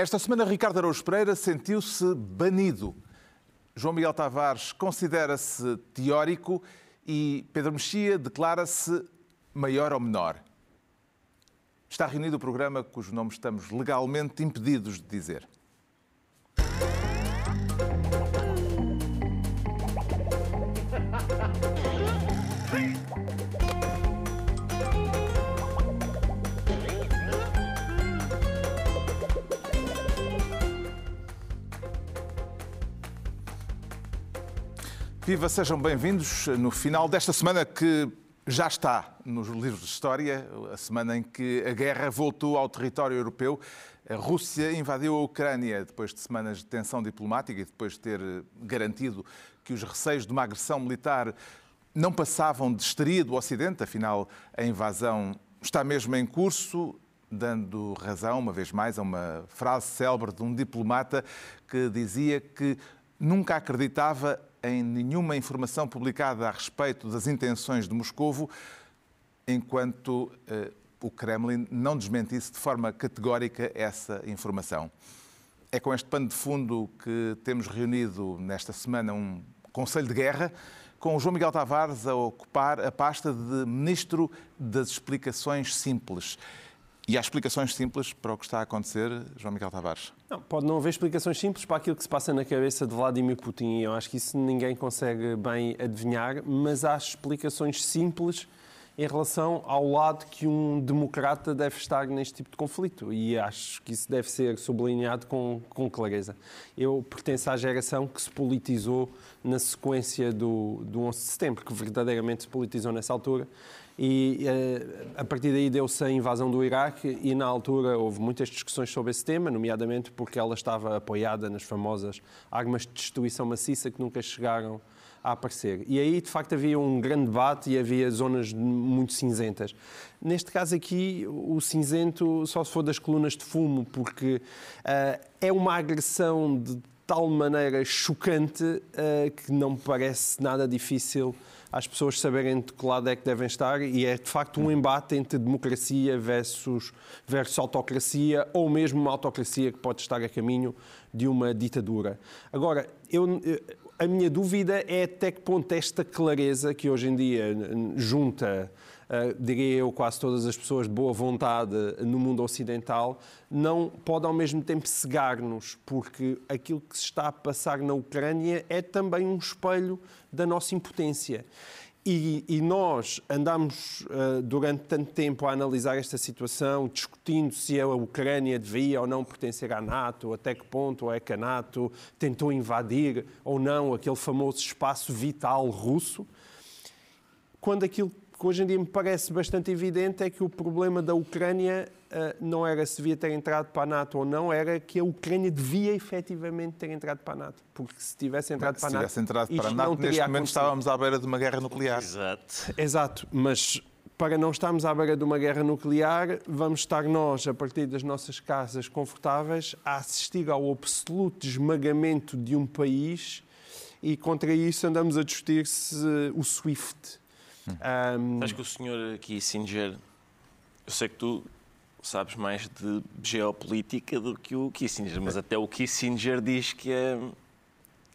Esta semana, Ricardo Araújo Pereira sentiu-se banido. João Miguel Tavares considera-se teórico e Pedro Mexia declara-se maior ou menor. Está reunido o programa cujo nome estamos legalmente impedidos de dizer. Viva, sejam bem-vindos no final desta semana que já está nos livros de história, a semana em que a guerra voltou ao território europeu. A Rússia invadiu a Ucrânia depois de semanas de tensão diplomática e depois de ter garantido que os receios de uma agressão militar não passavam de histeria do Ocidente, afinal, a invasão está mesmo em curso, dando razão, uma vez mais, a uma frase célebre de um diplomata que dizia que nunca acreditava em nenhuma informação publicada a respeito das intenções de Moscovo, enquanto eh, o Kremlin não desmentisse de forma categórica essa informação. É com este pano de fundo que temos reunido nesta semana um Conselho de Guerra, com o João Miguel Tavares a ocupar a pasta de Ministro das Explicações Simples. E há explicações simples para o que está a acontecer, João Miguel Tavares? Não, pode não haver explicações simples para aquilo que se passa na cabeça de Vladimir Putin. Eu acho que isso ninguém consegue bem adivinhar, mas há explicações simples em relação ao lado que um democrata deve estar neste tipo de conflito. E acho que isso deve ser sublinhado com, com clareza. Eu pertenço à geração que se politizou na sequência do, do 11 de setembro, que verdadeiramente se politizou nessa altura e eh, a partir daí deu-se a invasão do Iraque e na altura houve muitas discussões sobre esse tema, nomeadamente porque ela estava apoiada nas famosas armas de destruição maciça que nunca chegaram a aparecer. E aí, de facto, havia um grande debate e havia zonas muito cinzentas. Neste caso aqui, o cinzento só se for das colunas de fumo, porque uh, é uma agressão de tal maneira chocante uh, que não me parece nada difícil às pessoas saberem de que lado é que devem estar e é de facto um embate entre democracia versus, versus autocracia ou mesmo uma autocracia que pode estar a caminho de uma ditadura. Agora, eu, a minha dúvida é até que ponto esta clareza que hoje em dia junta uh, diria eu, quase todas as pessoas de boa vontade no mundo ocidental, não pode ao mesmo tempo cegar-nos, porque aquilo que se está a passar na Ucrânia é também um espelho da nossa impotência. E, e, nós andamos uh, durante tanto tempo a analisar esta situação, discutindo se a Ucrânia devia ou não pertencer à NATO, até que ponto é que a NATO tentou invadir ou não aquele famoso espaço vital russo, quando aquilo que hoje em dia me parece bastante evidente é que o problema da Ucrânia uh, não era se devia ter entrado para a NATO ou não, era que a Ucrânia devia efetivamente ter entrado para a NATO. Porque se tivesse entrado para a NATO. Se tivesse entrado para a NATO, neste momento estávamos à beira de uma guerra nuclear. Exato. Exato, mas para não estarmos à beira de uma guerra nuclear, vamos estar nós, a partir das nossas casas confortáveis, a assistir ao absoluto esmagamento de um país e contra isso andamos a discutir se o SWIFT um... Acho que o senhor Kissinger, eu sei que tu sabes mais de geopolítica do que o Kissinger, mas até o Kissinger diz que a,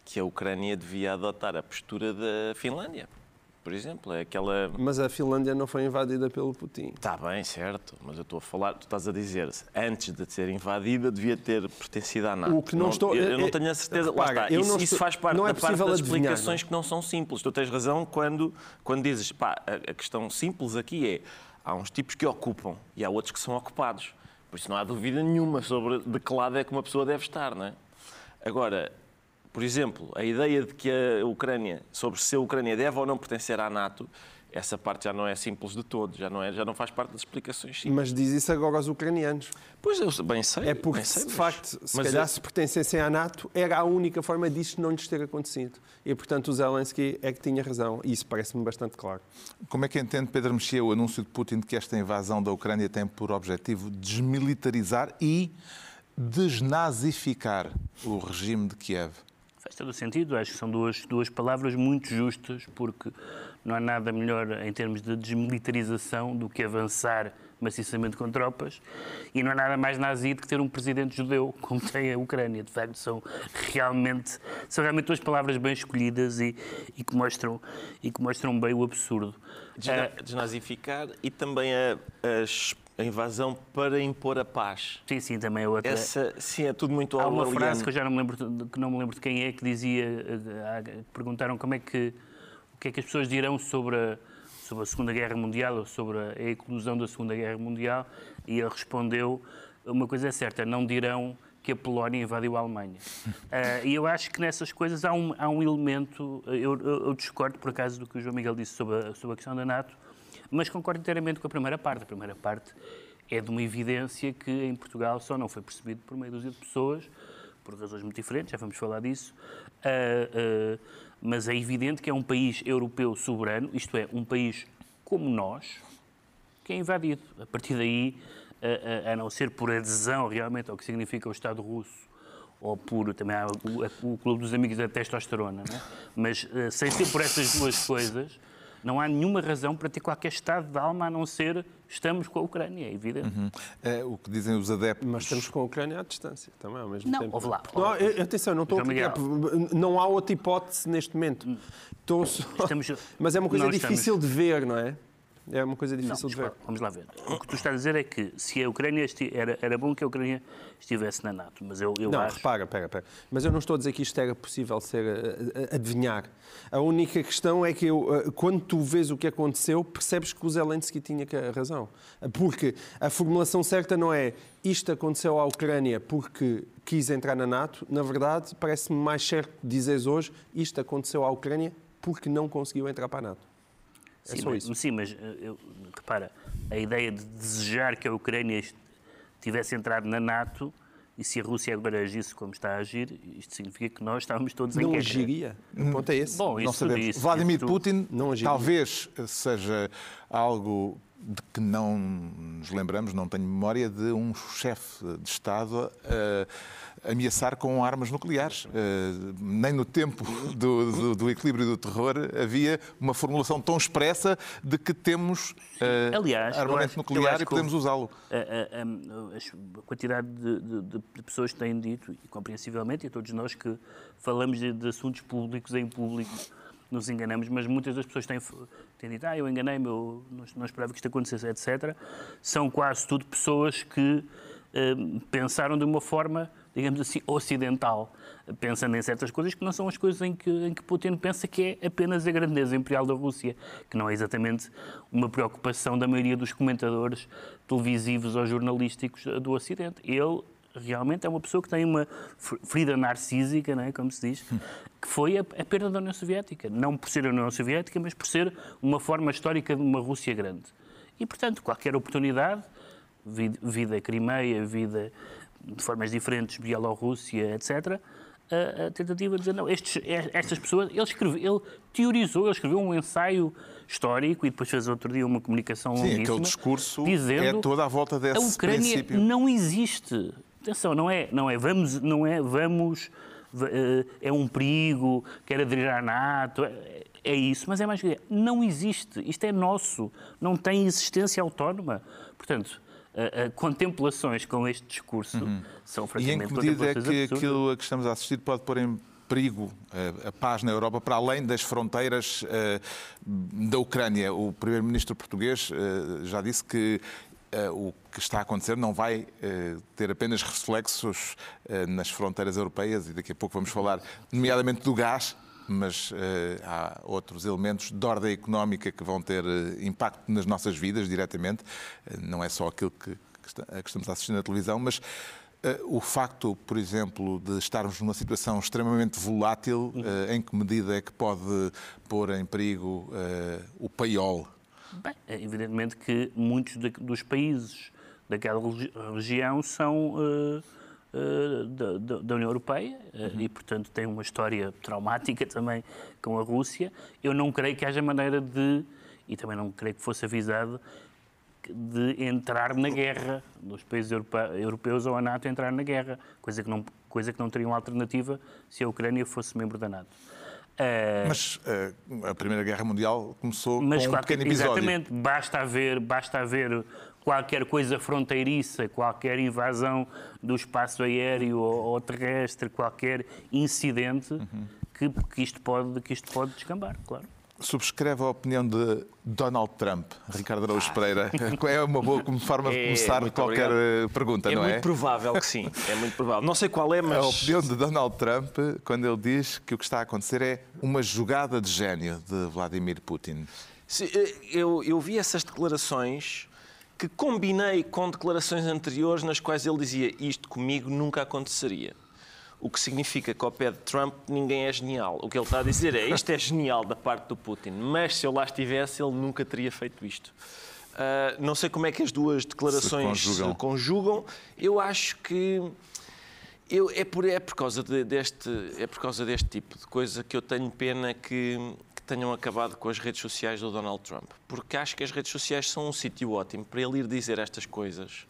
que a Ucrânia devia adotar a postura da Finlândia por exemplo. É aquela... Mas a Finlândia não foi invadida pelo Putin. Está bem, certo. Mas eu estou a falar, tu estás a dizer, antes de ser invadida, devia ter pertencido à NATO. O que não, não estou... Eu, eu não tenho a certeza. Repara, Lá está. Isso, isso, faz parte não é da parte das adivinhar, explicações não. que não são simples. Tu tens razão quando, quando dizes, pá, a, a questão simples aqui é, há uns tipos que ocupam e há outros que são ocupados. Por isso não há dúvida nenhuma sobre de que lado é que uma pessoa deve estar, não é? Agora, por exemplo, a ideia de que a Ucrânia, sobre se a Ucrânia deve ou não pertencer à NATO, essa parte já não é simples de todo, já não, é, já não faz parte das explicações simples. Mas diz isso agora aos ucranianos. Pois eu bem sei. É porque, sei, de mas... facto, se mas calhar eu... se pertencessem à NATO, era a única forma disto não lhes ter acontecido. E, portanto, o Zelensky é que tinha razão. E isso parece-me bastante claro. Como é que entende, Pedro Mexia, o anúncio de Putin de que esta invasão da Ucrânia tem por objetivo desmilitarizar e desnazificar o regime de Kiev? Faz todo o sentido, acho que são duas, duas palavras muito justas, porque não há nada melhor em termos de desmilitarização do que avançar maciçamente com tropas, e não é nada mais nazi do que ter um presidente judeu, como tem a Ucrânia. De facto, são realmente, são realmente duas palavras bem escolhidas e, e, que, mostram, e que mostram bem o absurdo. Desna desnazificar e também a, a, a, invasão para impor a paz. Sim, sim, também é outra. Essa, sim, é tudo muito Há uma frase que eu já não me lembro, que não me lembro de quem é, que dizia, perguntaram como é que, o que é que as pessoas dirão sobre a sobre a Segunda Guerra Mundial ou sobre a eclosão da Segunda Guerra Mundial e ele respondeu uma coisa é certa, não dirão que a Polónia invadiu a Alemanha. Uh, e eu acho que nessas coisas há um, há um elemento, eu, eu, eu, discordo por acaso do que o João Miguel disse sobre a, sobre a questão da NATO, mas concordo inteiramente com a primeira parte. A primeira parte é de uma evidência que em Portugal só não foi percebido por meia dúzia de pessoas, por razões muito diferentes, já vamos falar disso. Uh, uh, mas é evidente que é um país europeu soberano, isto é, um país como nós, que é invadido. A partir daí, a, a, não ser por adesão realmente ao que significa o Estado russo, ou por também há o, o Clube dos Amigos da Testosterona, é? mas uh, sem ser por essas duas coisas, não há nenhuma razão para ter qualquer estado de alma a não ser estamos com a Ucrânia, é evidente. Uhum. É o que dizem os adeptos. Mas estamos com a Ucrânia à distância também, ao mesmo não, tempo. Houve lá. Não, eu, atenção, não estou a Não há outra hipótese neste momento. Estou só... Estamos... Mas é uma coisa difícil estamos... de ver, não é? É uma coisa difícil não, de ver. Vamos lá ver. O que tu estás a dizer é que se a Ucrânia era, era bom que a Ucrânia estivesse na NATO, mas eu, eu não, acho... repara, pera, pera. Mas eu não estou a dizer que isto era possível ser adivinhar. A única questão é que eu, eh, quando tu vês o que aconteceu, percebes que o Zelensky tinha razão. Porque a formulação certa não é isto aconteceu à Ucrânia porque quis entrar na NATO. Na verdade, parece-me mais certo dizeres hoje isto aconteceu à Ucrânia porque não conseguiu entrar para a NATO. É sim, só mas, isso. Sim, mas eh, eu, repara, a ideia de desejar que a Ucrânia tivesse entrado na NATO e se a Rússia agora agisse como está a agir, isto significa que nós estávamos todos não em guerra. Não agiria. O ponto é esse. Bom, não sabemos. Disse, Vladimir isso, Putin talvez seja algo de que não nos lembramos, não tenho memória, de um chefe de Estado uh, ameaçar com armas nucleares. Uh, nem no tempo do, do, do, equilíbrio do terror havia uma formulação tão expressa de que temos uh, Aliás, armamento acho, nuclear e podemos usá-lo. A, a, a, quantidade de, de, de, pessoas que têm dito, e compreensivelmente, e todos nós que falamos de, de assuntos públicos em público, nos enganamos, mas muitas das pessoas têm, têm dito, ah, eu enganei-me, eu não, não, esperava que isto acontecesse, etc. São quase tudo pessoas que eh, pensaram de uma forma, digamos assim, ocidental, pensando em certas coisas que não são as coisas em que, em que Putin pensa que é apenas a grandeza imperial da Rússia, que não é exatamente uma preocupação da maioria dos comentadores televisivos ou jornalísticos do Ocidente. Ele realmente é uma pessoa que tem uma ferida narcísica, não é, como se diz, que foi a, a, perda da União Soviética. Não por ser a União Soviética, mas por ser uma forma histórica de uma Rússia grande. E, portanto, qualquer oportunidade, vida Crimeia, vida de formas diferentes, Bielorrússia, etc., a, a, tentativa de dizer, não, estes, estas pessoas, ele, escreve, ele teorizou, ele escreveu um ensaio histórico e depois fez outro dia uma comunicação Sim, aquele discurso dizendo, é toda à volta desse a Ucrânia princípio. não existe. Atenção, não é, não é, vamos, não é, vamos eh, é um perigo, quer aderir à NATO, é, é isso, mas é mais que não existe, isto é nosso, não tem existência autónoma. Portanto, uh, uh, contemplações com este discurso uhum. são francamente E em que medida é que aquilo a que estamos a assistir pode pôr em perigo a paz na Europa para além das fronteiras da Ucrânia? O primeiro-ministro português já disse que o que está a acontecer não vai uh, ter apenas reflexos uh, nas fronteiras europeias, e daqui a pouco vamos falar, nomeadamente do gás, mas há outros elementos de ordem económica que vão ter impacto nas nossas vidas diretamente. não é só aquilo que, que, que, estamos a assistir na televisão, mas o facto, por exemplo, de estarmos numa situação extremamente volátil, em que medida é que pode pôr em perigo o paiol Bem, é evidentemente que muitos de, dos países daquela região são uh, uh, da, da, União Europeia uh, e, portanto, têm uma história traumática também com a Rússia. Eu não creio que haja maneira de, e também não creio que fosse avisado, de entrar na guerra, dos países europeus ou a NATO entrar na guerra, coisa que não, coisa que não teriam alternativa se a Ucrânia fosse membro da NATO. Uh, mas uh, a Primeira Guerra Mundial começou mas, com um pequeno episódio. Exatamente, basta haver, basta haver qualquer coisa fronteiriça, qualquer invasão do espaço aéreo ou, ou terrestre, qualquer incidente, que, que, isto pode, que isto pode descambar, claro. Subscreve a opinião de Donald Trump, Ricardo Araújo Pereira. É uma boa forma de É, começar muito qualquer obrigado. pergunta, É não muito é? provável que sim. É muito provável. Não sei qual é, mas. A opinião de Donald Trump quando ele diz que o que está a acontecer é uma jogada de gênio de Vladimir Putin. Eh, Eu, eu vi essas declarações que combinei com declarações anteriores nas quais ele dizia isto comigo nunca aconteceria. O que significa que ao pé de Trump ninguém é genial. O que ele está a dizer é isto é genial da parte do Putin, mas se eu lá estivesse ele nunca teria feito isto. Ah, não sei como é que as duas declarações Se conjugam. se conjugam. Eu acho que eu, é, por, é, por causa de- deste, é por causa deste tipo de coisa que eu tenho pena que, que tenham acabado com as redes sociais do Donald Trump. Porque acho que as redes sociais são um sítio ótimo para ele ir dizer estas coisas.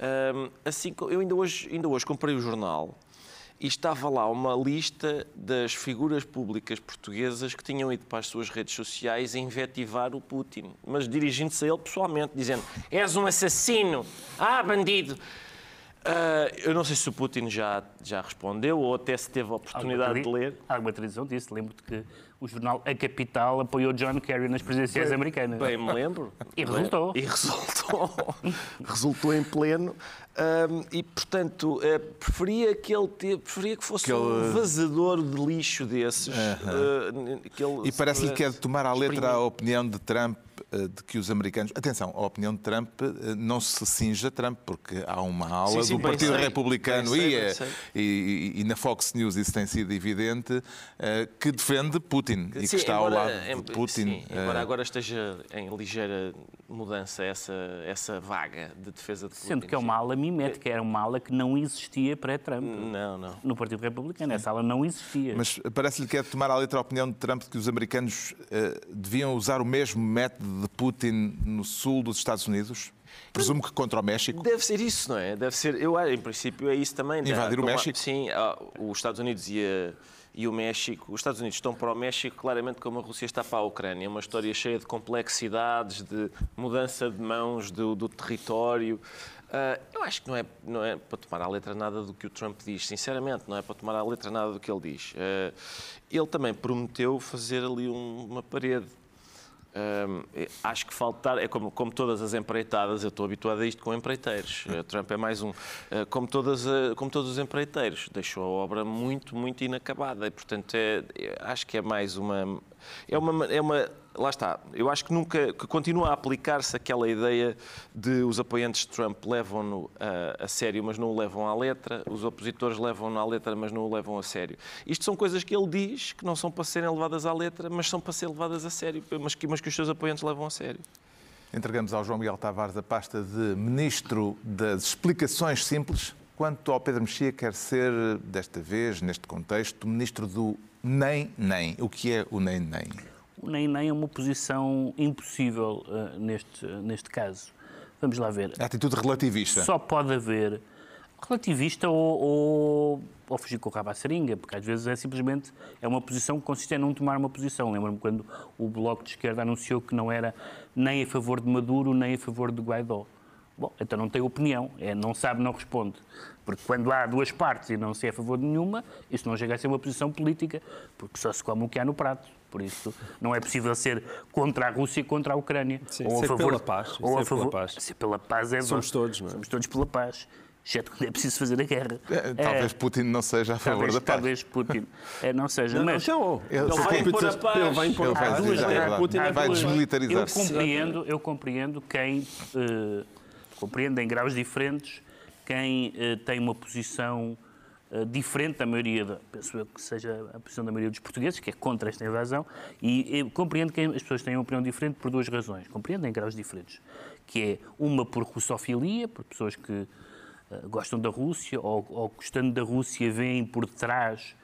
Ahm, assim, eu ainda hoje, ainda hoje comprei o jornal e estava lá uma lista das figuras públicas portuguesas que tinham ido para as suas redes sociais a invetivar o Putin, mas dirigindo-se a ele pessoalmente, dizendo: És um assassino! Ah, bandido! Ah, eu não sei se o Putin já, já respondeu ou até se teve a oportunidade de Alguma ler. tradi- Alguma tradição disso. Lembro-te que o jornal A Capital apoiou John Kerry nas presidenciais americanas. Bem, me lembro. E resultou. E resultou. resultou em pleno. Ahm, e, portanto, eh, preferia que ele te- preferia que fosse Que ele- um vazador de lixo desses. que ele E parece-lhe que é de tomar à letra exprimir. a opinião de Trump eh, de que os americanos. Atenção, a opinião de Trump não se cinge a Trump, porque há uma ala Sim, sim, do Partido sei. Republicano Bem sei, e, sei. e- e- e na Fox News isso tem sido evidente, que defende Putin e que está ao embora- lado em- de Putin. sim, embora agora esteja em ligeira mudança essa, essa vaga de defesa de Putin. Sendo que é uma ala mimética, era uma ala que não existia pré-Trump. Não, não. No Partido Republicano, essa ala não existia. Mas parece-lhe que é de tomar à letra a opinião de Trump de que os americanos eh, deviam usar o mesmo método de Putin no sul dos Estados Unidos? Presumo que contra o México. Deve ser isso, não é? Deve ser, eu em princípio é isso também. Invadir o México? Sim, os Estados Unidos e, a- e o México. Os Estados Unidos estão para o México claramente como a Rússia está para a Ucrânia. É uma história cheia de complexidades, de mudança de mãos do, do território. Ah, eu acho que não é, não é para tomar à letra nada do que o Trump diz, sinceramente, não é para tomar à letra nada do que ele diz. Ah, ele também prometeu fazer ali um- uma parede. Hum, acho que faltar, é como, como todas as empreitadas, eu estou habituado a isto com empreiteiros. Trump é mais um. Como, todas, como todos os empreiteiros, deixou a obra muito, muito inacabada e, portanto, é, é- acho que é mais uma. É uma, é uma. Lá está. Eu acho que nunca. que continua a aplicar-se aquela ideia de os apoiantes de Trump levam-no a, a sério, mas não o levam à letra, os opositores levam-no à letra, mas não o levam a sério. Isto são coisas que ele diz que não são para serem levadas à letra, mas são para ser levadas a sério, mas que, mas que os seus apoiantes levam a sério. Entregamos ao João Miguel Tavares a pasta de Ministro das Explicações Simples. Quanto ao Pedro Mexia, quer ser, desta vez, neste contexto, Ministro do Nem Nem. O que é o Nem Nem? Nem nem é uma posição impossível eh, neste, neste caso. Vamos lá ver. A atitude relativista. Só pode haver relativista ou, ou, ou fugir com o rabo à seringa, porque às vezes é simplesmente é uma posição que consiste em não tomar uma posição. Lembro-me quando o Bloco de Esquerda anunciou que não era nem a favor de Maduro, nem a favor de Guaidó. Bom, então não tem opinião, é não sabe, não responde. Porque quando há duas partes e não se é a favor de nenhuma, isso não chega a ser uma posição política, porque só se come o que há no prato. Por isso, não é possível ser contra a Rússia e contra a Ucrânia. Sim, ou a ser favor, pela paz, Ou a favor, paz. Ser pela paz é Somos todos, não é? Somos todos pela paz. Exceto quando é preciso fazer a guerra. Eh, Talvez É, Putin não seja a favor talvez, da paz. talvez Putin é, não seja. Não, mas não, Ele- ele vai impor a paz. Ele vai impor Ele a vai paz. dizer, é. Putin é Vai duas- Eu desmilitarizar-se. compreendo, eu compreendo quem eh, compreendo em graus diferentes quem eh, tem uma posição eh, diferente da maioria, da, penso eu que seja a posição da maioria dos portugueses, que é contra esta invasão, e compreendo que as pessoas têm uma opinião diferente por duas razões. Compreendo em graus diferentes, que é uma por russofilia, por pessoas que eh, gostam da Rússia ou, ou gostando da Rússia veem por detrás eh,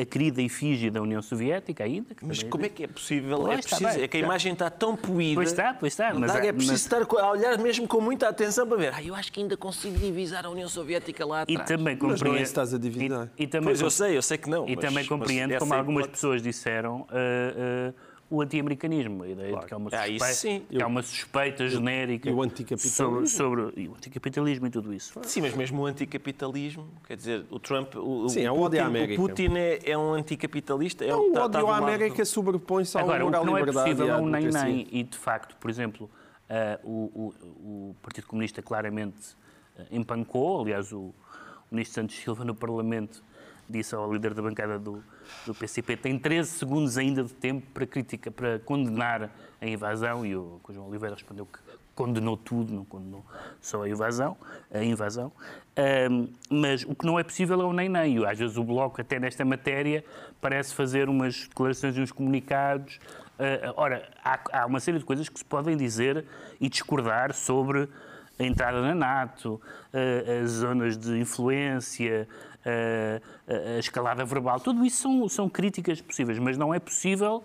a querida efígie da União Soviética ainda. que Mas também como é que é possível? Pois, é, preciso, bem, é que a imagem está tão poída. Pois está, pois está, mas há- é preciso mas- estar a olhar mesmo com muita atenção para ver. Ah, eu acho que ainda consigo divisar a União Soviética lá E atrás. também Mas não é compreendo. isso que estás a dividir. E, e também, Pois eu sei, eu sei que não. e mas- também compreendo, como algumas hipótese- pessoas disseram, ah, ah, o anti-americanismo, a ideia de que há uma Ah, isso suspeita, sim. que há uma suspeita genérica e o anticapitalismo. sobre, sobre e o anticapitalismo e tudo isso. Sim, mas mesmo o anticapitalismo, quer dizer, o Trump, o, o Sim, é o Putin, América. o Putin é, é um anticapitalista. É Não, o tá- tá ódio à América do- sobrepõe-se ao Agora, o amor à que não é possível e é um nem-nem. E, de facto, por exemplo, o, o- o Partido Comunista claramente ah, empancou. Aliás, o, o ministro Santos Silva, no Parlamento, disse ao líder da bancada do, do PCP tem 13 segundos ainda de tempo para crítica, para condenar a invasão. E o, o João Oliveira respondeu que condenou tudo, não condenou só a invasão. A invasão. Ahm, mas o que não é possível é o nem-nem. E Às vezes o Bloco, até nesta matéria, parece fazer umas declarações e uns comunicados. Ah, ora, há, há uma série de coisas que se podem dizer e discordar sobre a entrada na NATO, ah, as zonas de influência, a escalada verbal. Tudo isso são, são críticas possíveis, mas não é possível,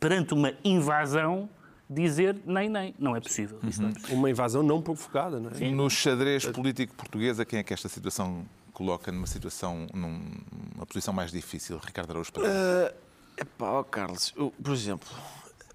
perante uma invasão, dizer nem nem. Não é possível. Isso não é possível. Uma invasão não provocada, não é? No xadrez político português, a quem é que esta situação coloca numa situação, numa posição mais difícil? Ricardo Araújo Pereira. Epá, ó, Carlos, o- por exemplo,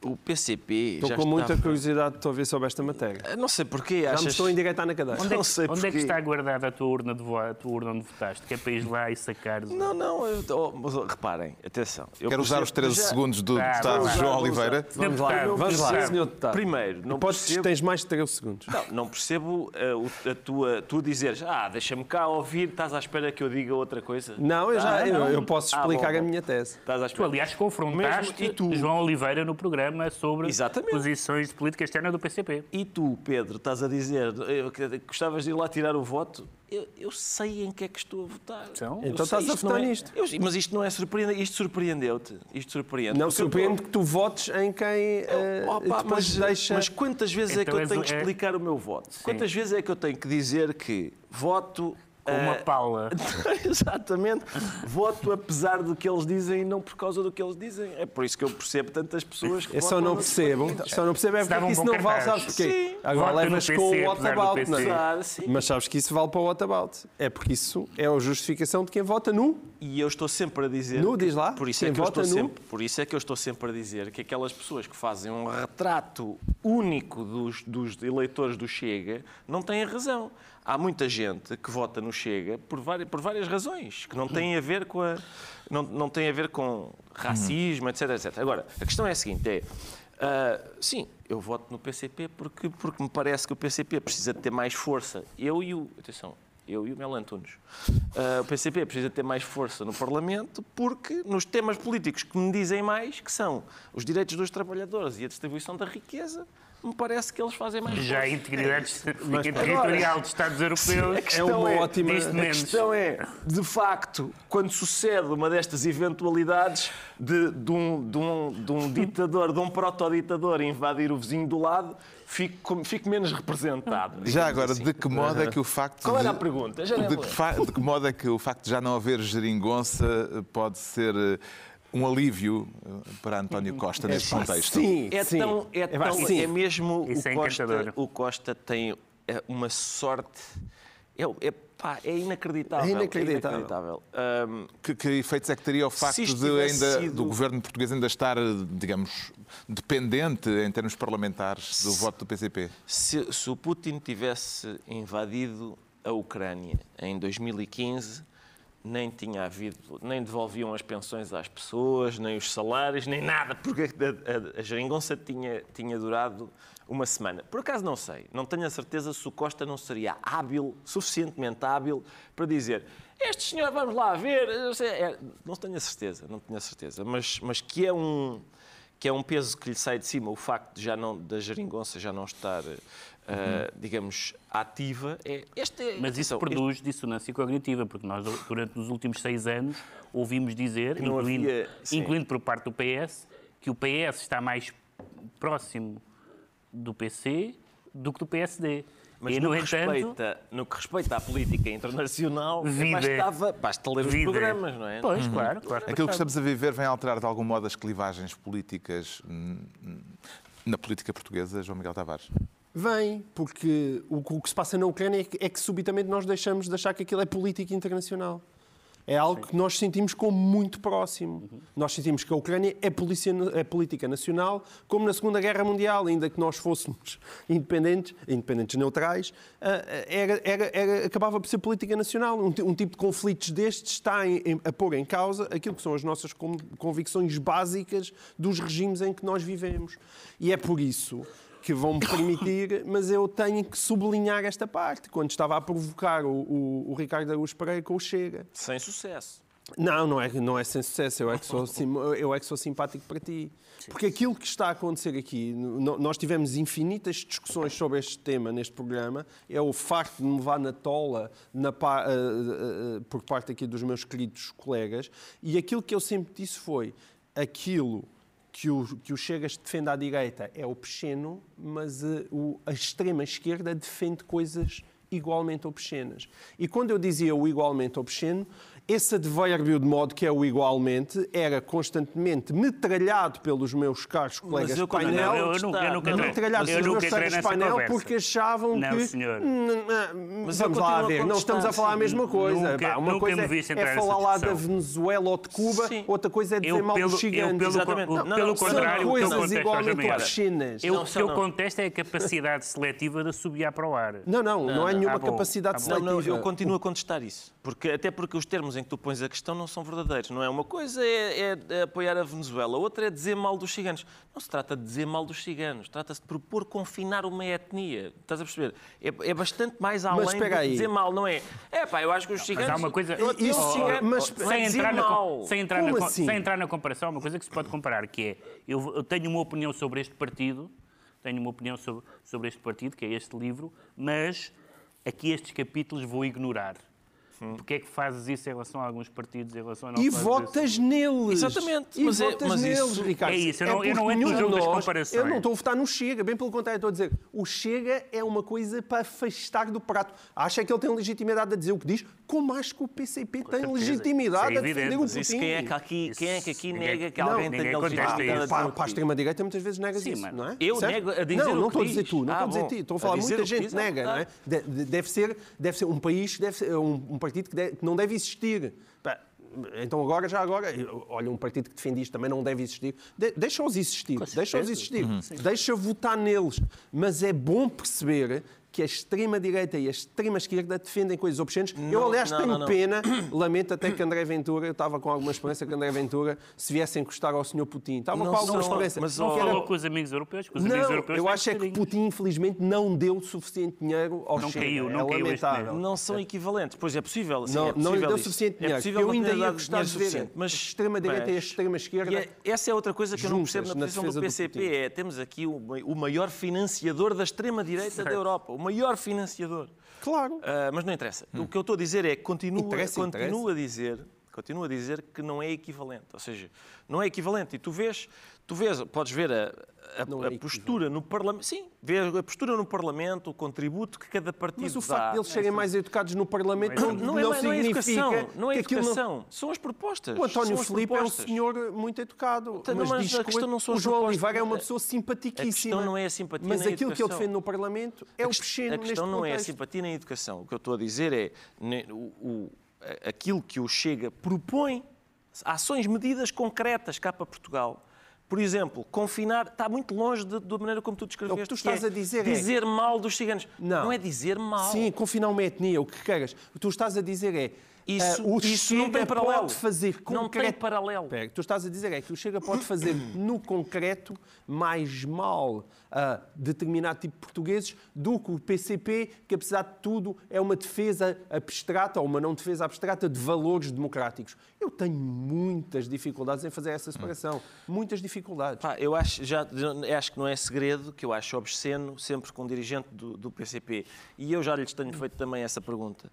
o PCP Estou com muita curiosidade de te ouvir sobre esta matéria. Não sei porquê, Já me achas... estou a endireitar na cadeira. Onde, é Não que, sei onde é que está guardada a tua urna, de voto, a tua urna onde votaste? Que é para ir lá e sacar. Não, não, eu- oh, mas oh, reparem, atenção. eu Quero usar os 13 já- segundos do Tá, deputado lá, João vamos lá. Oliveira. Vamos lá, vamos lá, senhor deputado. Primeiro, não Podes, percebo... tens mais de 13 segundos. Não, não percebo o- a tua, tu dizeres, ah, deixa-me cá ouvir, estás à espera que eu diga outra coisa? Não, eu, já, Ah, eu, não. eu posso Ah, explicar bom, a minha tese. Estás à Tu, espera. aliás, confrontaste Mesmo- e tu? João Oliveira no programa sobre Exatamente. posições de política externa do PCP. E tu, Pedro, estás a dizer, eu, que- gostavas de ir lá tirar o voto? Eu, eu sei em que é que estou a votar. Então? Eu Então sei, estás a votar é- nisto. Eu- mas isto não é surpreendente. Isto surpreendeu-te. Isto surpreende. Não, eu surpreende tô- que tu votes em quem eh, depois mas, deixa... mas quantas vezes é que Então eu tenho um- que é- explicar o meu voto? Quantas vezes é que eu tenho que dizer que voto. Com uma eh, pala. Exatamente. Voto apesar do que eles dizem e não por causa do que eles dizem. É por isso que eu percebo tantas pessoas que Eu só não percebo, só não percebo é porque um isso não vale, sabes porquê? Sim. Agora levas PC, com o apesar what do about, PC. não é? Apesar, sim. Mas sabes que isso vale para o what about. É porque isso é a justificação de quem vota nu. E eu estou sempre a dizer. Nu, diz lá, Por isso, quem é que eu vota estou nu. sempre, por isso é que eu estou sempre a dizer que aquelas pessoas que fazem um retrato único dos, dos eleitores do Chega não têm razão. Há muita gente que vota no Chega por várias, por várias razões, que não têm a ver com a, não, não a ver com racismo, etc, etc. Agora, a questão é a seguinte: é. ah, sim, eu voto no PCP porque, porque me parece que o PCP precisa de ter mais força. Eu e o. Atenção, eu e o Melo Antunes. Ah, o PCP precisa ter mais força no Parlamento porque nos temas políticos que me dizem mais, que são os direitos dos trabalhadores e a distribuição da riqueza, me parece que eles fazem mais Já a integridade territorial dos Estados europeus É uma ótima- diz-te A questão é, de facto, quando sucede uma destas eventualidades de, de um, de, um, de um ditador, de um proto-ditador invadir o vizinho do lado, fico, fico menos representado. Já agora, assim. de que modo é que o facto Qual era de- a pergunta? De, que de que modo é que o facto de já não haver geringonça pode ser eh, um alívio eh, para António Costa neste contexto? Sim, É sim. tão, é, pá, tão, sim. é mesmo o é Costa, o Costa tem é, uma sorte, é, é, pá, é inacreditável. É inacreditável. inacreditável. Ahm, Que, que efeitos é que teria o facto de ainda, sido- do governo português ainda estar, eh, digamos, dependente em termos parlamentares do voto do PCP? Se, se o Putin tivesse invadido a Ucrânia em 2015, nem tinha havido, nem devolviam as pensões às pessoas, nem os salários, nem nada, porque a, a, a geringonça tinha, tinha durado uma semana. Por acaso não sei, não tenho a certeza se o Costa não seria hábil, suficientemente hábil, para dizer este senhor, vamos lá ver, é, não tenho a certeza, não tenho a certeza, mas, mas que é um que é um peso que lhe sai de cima, o facto de já não, da geringonça já não estar, eh, digamos, ativa, é, este é, Mas isso atenção, produz dissonância cognitiva, porque nós, durante os últimos seis anos, ouvimos dizer, incluindo, havia- incluindo por parte do PS, que o PS está mais próximo do PC do que do PSD. Mas e, no, no que entanto, respeita, no que respeita à política internacional, bastava, basta ler os vida. programas, não é? Pois, claro, claro. Aquilo que estamos a viver vem alterar de algum modo as clivagens políticas hum, hum, na política portuguesa, João Miguel Tavares? Vem, porque o, que- o que se passa na Ucrânia é que, é que subitamente nós deixamos de achar que aquilo é política internacional. É algo que nós sentimos como muito próximo. Uhum. Nós sentimos que a Ucrânia é, polícia, é política nacional, como na Segunda Guerra Mundial, ainda que nós fôssemos independentes, independentes neutrais, ah, era, era, era, acabava por ser política nacional. Um, um tipo de conflitos destes está em, em, a pôr em causa aquilo que são as nossas convicções básicas dos regimes em que nós vivemos. E é por isso que vão me permitir, mas eu tenho que sublinhar esta parte, quando estava a provocar o, o, o Ricardo Araújo Pereira com o Chega. Sem sucesso. Não, não é, não é sem sucesso, eu é, que sou, eu é que sou simpático para ti. Porque aquilo que está a acontecer aqui, nós tivemos infinitas discussões sobre este tema neste programa, é o facto de me levar na tola na, uh, uh, uh, por parte aqui dos meus queridos colegas, e aquilo que eu sempre disse foi aquilo que o, que o Chegas defende à direita é obsceno, mas uh, o, a extrema-esquerda defende coisas igualmente obscenas. E quando eu dizia o igualmente obsceno, esse advérbio de modo que é o igualmente era constantemente metralhado pelos meus caros colegas de painel. Eu, eu, nunca, eu nunca metralhado pelos meus colegas de painel conversa. porque achavam não, que. Senhor. Mas vamos lá ver, não estamos a falar a mesma coisa. Nunca, uma nunca coisa é, é falar lá da Venezuela ou de Cuba, Sim. outra coisa é dizer eu, mal pelo, dos gigantes. Eu, pelo, não, Não, pelo não, contrário, são o que eu coisas contesto igualmente obscenas. o que eu contesto é a capacidade seletiva de assobiar para o ar. Não, não, não, há nenhuma Ah, bom. capacidade seletiva. eu continuo a contestar isso. Porque, até porque os termos em que tu pões a questão não são verdadeiros. Não é? Uma coisa é, é apoiar a Venezuela, outra é dizer mal dos ciganos. Não se trata de dizer mal dos ciganos, trata-se de propor confinar uma etnia. Estás a perceber? É, é bastante mais além espera de aí. dizer mal, não é? É pá, eu acho que os ciganos. há uma coisa- Eu- Isso- ciganos- mas- é sem, entrar na, mal. sem, entrar Como na, assim? sem entrar na comparação, uma coisa que se pode comparar, que é, eu, eu tenho uma opinião sobre este partido, tenho uma opinião sobre, sobre este partido, que é este livro, mas aqui estes capítulos vou ignorar. Porque é que fazes isso em relação a alguns partidos, em relação a não E votas isso? neles. Exatamente, E mas é- votas mas neles, isso- Ricardo. É isso, eu não- eu não entro no jogo das comparações. Eu não estou a votar no Chega, bem pelo contrário, estou a dizer, o Chega é uma coisa para afastar do prato. Acha que ele tem legitimidade a dizer o que diz, como acho que o PCP tem certeza. legitimidade é a defender o Putin. isso quem é que aqui, quem é que aqui Ninguém- nega que não, alguém contesta legitimidade? Para, o que para a extrema-direita muitas vezes negas Sim, isso, não é? eu Certo? nego a dizer Não, o não estou a dizer diz. tu, não Ah, estou a dizer ti. Estou a falar, muita gente nega, não é? De- de- Deve ser, deve ser um país, deve ser um, um partido que, deve- que não deve existir. Pá, Então agora, já agora, olha, um partido que defende isto também não deve existir. De, Deixa-os existir, deixa-os existir. Deixa votar neles. Mas é bom perceber que a extrema-direita e a extrema-esquerda defendem coisas obscenas. eu, aliás, não, tenho não, não. pena, lamento até que André Ventura, eu estava com alguma esperança que André Ventura se viesse a encostar ao Sr. Putin. Estava Não com alguma esperança. mas, Não Que era- falou com os amigos europeus, com os amigos não, europeus eu acho é que. Putin, infelizmente, não deu suficiente dinheiro ao Não Chega. caiu, não é caiu lamentável. Não são equivalentes. Pois é possível. sim, Não, é não lhe possível deu isso. suficiente É dinheiro. possível eu não ainda ia gostar de ver suficiente, mas- a extrema-direita e a extrema-esquerda é- essa é outra coisa que eu não percebo na posição do PCP. É, temos aqui o, o maior financiador da extrema-direita da Europa. Maior financiador. Claro. Ah, mas não interessa. O que eu estou a dizer é que continua, Interessa, continua a dizer continua a dizer que não é equivalente. Ou seja, não é equivalente. E tu vês, tu vês podes ver a, a- Não a é postura no Parlamento. Sim, vês a postura no Parlamento, o contributo que cada partido Mas o dá. facto de eles serem mais educados no Parlamento não, não é, não não é significa educação, não é não- educação. São as propostas. O António Filipe é um senhor muito educado, Então, mas, mas diz a que questão não são o João. Oliveira é uma pessoa simpaticíssima. a questão não é a simpatia Mas aquilo que ele educação. defende no Parlamento é A obsceno quest- A questão não é a contexto. simpatia nem a educação. O que eu estou a dizer é ne- o- o- aquilo que o Chega propõe, ações, medidas concretas cá para Portugal. Por exemplo, confinar está muito longe de- da maneira como tu descreveste. O que tu que é estás a dizer é- dizer mal dos ciganos. Não. é dizer mal. Sim, confinar uma etnia, o que queiras. O que tu estás a dizer é Isso- o isso não tem paralelo. pode fazer Não tem concreto- paralelo. Que tu estás a dizer é que o Chega pode fazer no concreto mais mal a determinado tipo de portugueses do que o PCP, que apesar de tudo é uma defesa abstrata ou uma não defesa abstrata de valores democráticos. Eu tenho muitas dificuldades em fazer essa separação. Muitas dificuldades. Pá, eu acho, já, acho que não é segredo, que eu acho obsceno, sempre com um dirigente do, do PCP. E eu já lhes tenho feito também essa pergunta.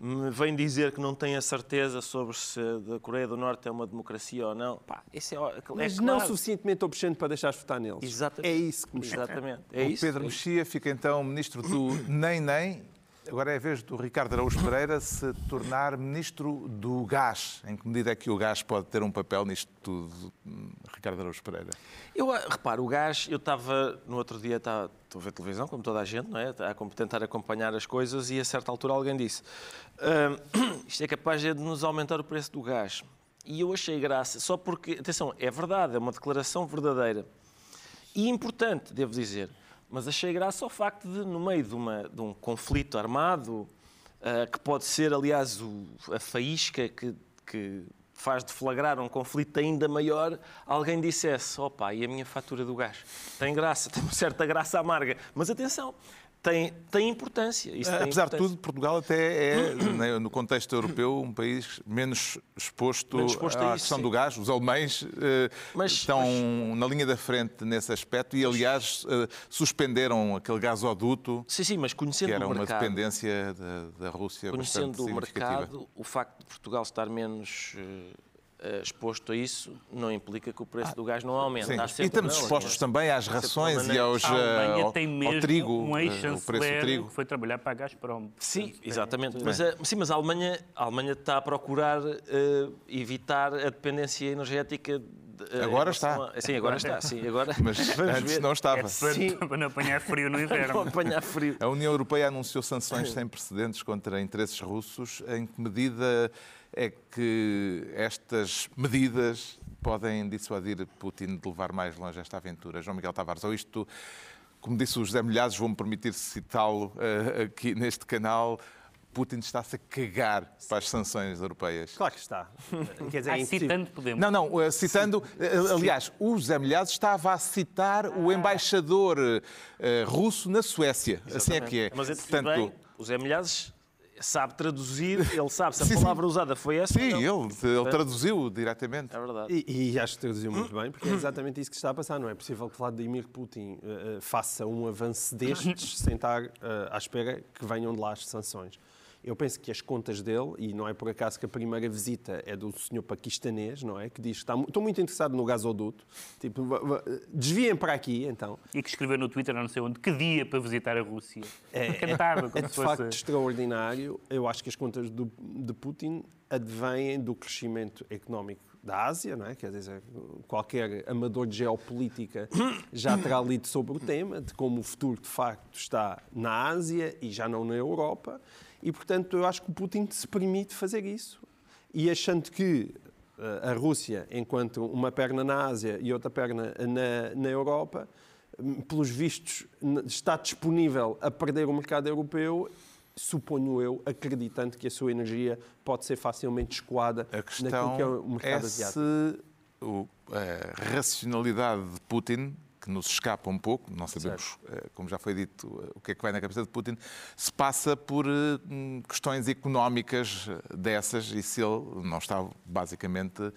Me vem dizer que não tem a certeza sobre se a Coreia do Norte é uma democracia ou não. Pá, isso é, é Mas claro. não suficientemente obsceno para deixares votar neles. Exatamente. É isso que me. Exatamente. É o isso. Pedro é isso. Mexia fica então ministro do Nem Nem. Agora é a vez do Ricardo Araújo Pereira se tornar ministro do gás. Em que medida é que o gás pode ter um papel nisto tudo, Ricardo Araújo Pereira? Eu ah, reparo, o gás, eu estava no outro dia, estava, estou a ver televisão, como toda a gente, não é? A tentar acompanhar as coisas e a certa altura alguém disse: "Hum, isto é capaz de nos aumentar o preço do gás. E eu achei graça, só porque, atenção, é verdade, é uma declaração verdadeira e importante, devo dizer, mas achei graça ao facto de, no meio de, uma, de um conflito armado, uh, que pode ser, aliás, o, a faísca que, que faz deflagrar um conflito ainda maior, alguém dissesse: opa, e a minha fatura do gás? Tem graça, tem uma certa graça amarga. Mas atenção, tem, tem importância. Isso tem Apesar importância. de tudo, Portugal até é, né, no contexto europeu, um país menos exposto, Menos exposto à questão do gás. Os alemães eh, Mas- estão na linha da frente nesse aspecto e, aliás, eh, suspenderam aquele gasoduto, Sim, sim, mas que conhecendo era o uma dependência da, da Rússia conhecendo o mercado, o facto de Portugal estar menos eh, exposto a isso não implica que o preço do gás não aumente. E estamos não, expostos também às rações e aos, A eh, Alemanha ao, tem mesmo ao trigo, um eh, o preço do ex-chanceler trigo. que foi trabalhar para a Gazprom. Sim, Portanto, é exatamente. muito- Mas, a, sim, mas a Alemanha, a Alemanha está a procurar eh, evitar a dependência energética. de- eh, Agora está. a- sim, agora está. Sim, agora Mas vamos antes ver. não É estava. para, para não apanhar frio no Não inverno. apanhar frio. A União Europeia anunciou sanções sem precedentes contra interesses russos. Em que medida é que estas medidas podem dissuadir Putin de levar mais longe esta aventura? João Miguel Tavares, ou isto, como disse o José Milhazes, vou-me permitir citá-lo eh, aqui neste canal, Putin está-se a cagar para as sanções europeias. Claro que está. Quer dizer, é Ah, citando podemos. Não, não, eh, citando, eh, aliás, o José Milhazes estava a citar o embaixador eh, russo na Suécia. Assim é que é. Mas entretanto, bem, o Zé Milhazes sabe traduzir, ele sabe se a Sim, sim. palavra usada foi essa. Sim, ele, ele traduziu diretamente. É verdade. E, e acho que traduziu muito bem, porque é exatamente isso que está a passar. Não é possível que Vladimir Putin eh, faça um avanço destes sem estar eh, à espera que venham de lá as sanções. Eu penso que as contas dele, e não é por acaso que a primeira visita é do senhor paquistanês, não é? Que diz que está, estou muito interessado no gasoduto, tipo, desviem para aqui, então. E que escreveu no Twitter, não sei onde, que dia para visitar a Rússia. Cantava, É como de se fosse... facto extraordinário. Eu acho que as contas do, de Putin advêm do crescimento económico da Ásia, não é? Quer dizer, qualquer amador de geopolítica já terá lido sobre o tema, de como o futuro de facto está na Ásia e já não na Europa. E, portanto, eu acho que o Putin se permite fazer isso. E achando que eh, a Rússia, enquanto uma perna na Ásia e outra perna na, na Europa, hum, pelos vistos, está disponível a perder o mercado europeu, suponho eu, acreditando que a sua energia pode ser facilmente escoada naquilo questão que é o mercado é asiático. se a racionalidade de Putin, que nos escapa um pouco, não sabemos, eh, como já foi dito, eh, o que é que vai na cabeça de Putin, se passa por eh, hum, questões económicas dessas e se ele não está basicamente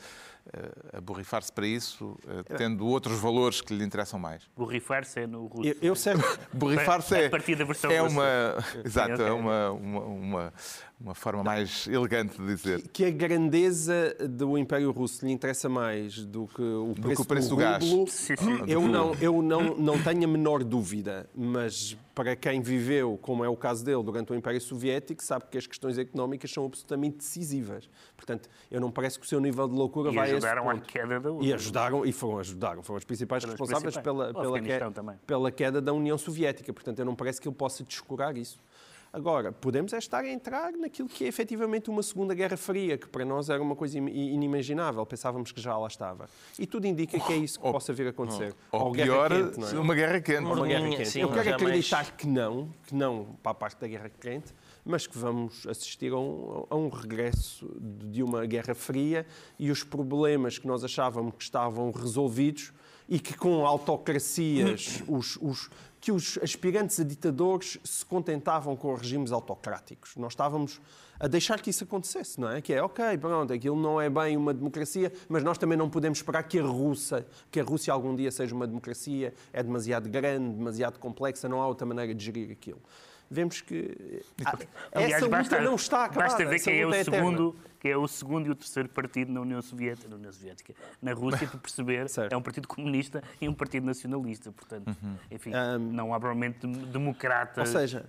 a borrifar-se para isso, tendo outros valores que lhe interessam mais. Borrifar-se é no russo. Eu, eu sei, Borrifar-se é, A partir da versão é russa. uma, exato, é uma, uma, uma, uma forma mais elegante de dizer. que a grandeza do Império Russo lhe interessa mais do que o que preço, o preço do gás. rublo, Sim, sim. Eu, não, eu não, não tenho a menor dúvida, mas para quem viveu, como é o caso dele, durante o Império Soviético, sabe que as questões económicas são absolutamente decisivas. Portanto, eu não parece que o seu nível de loucura E vai a esse ajudaram à ponto. queda da E ajudaram, e foram, ajudaram, foram os principais Foram responsáveis principais. pela, pela, que- também. pela queda da União Soviética. Portanto, eu não parece que ele possa descurar isso. Agora, podemos é estar a entrar naquilo que é efetivamente uma Segunda Guerra Fria, que para nós era uma coisa im- inimaginável. Pensávamos que já lá estava. E tudo indica que é isso que Ou- possa vir a acontecer. Ou guerra pior, quente, não é? uma guerra quente. Uma guerra quente. sim, Eu quero acreditar que não, que não para a parte da guerra quente, mas que vamos assistir a um, a um regresso de uma guerra fria e os problemas que nós achávamos que estavam resolvidos e que com autocracias, os, os- que os aspirantes a ditadores se contentavam com regimes autocráticos. Nós estávamos a deixar que isso acontecesse, não é? Que é, ok, pronto, aquilo não é bem uma democracia, mas nós também não podemos esperar que a Rússia, que a Rússia algum dia seja uma democracia, é demasiado grande, demasiado complexa, não há outra maneira de gerir aquilo. Vemos que ah, Aliás, essa luta basta, não está acabada. basta ver quem é o eterna. segundo, quem é o segundo e o terceiro partido na União Soviética, na União Soviética, na Rússia, para perceber, Certo. é um partido comunista e um partido nacionalista, portanto, Uhum. enfim, não há provavelmente democrata. Ou seja,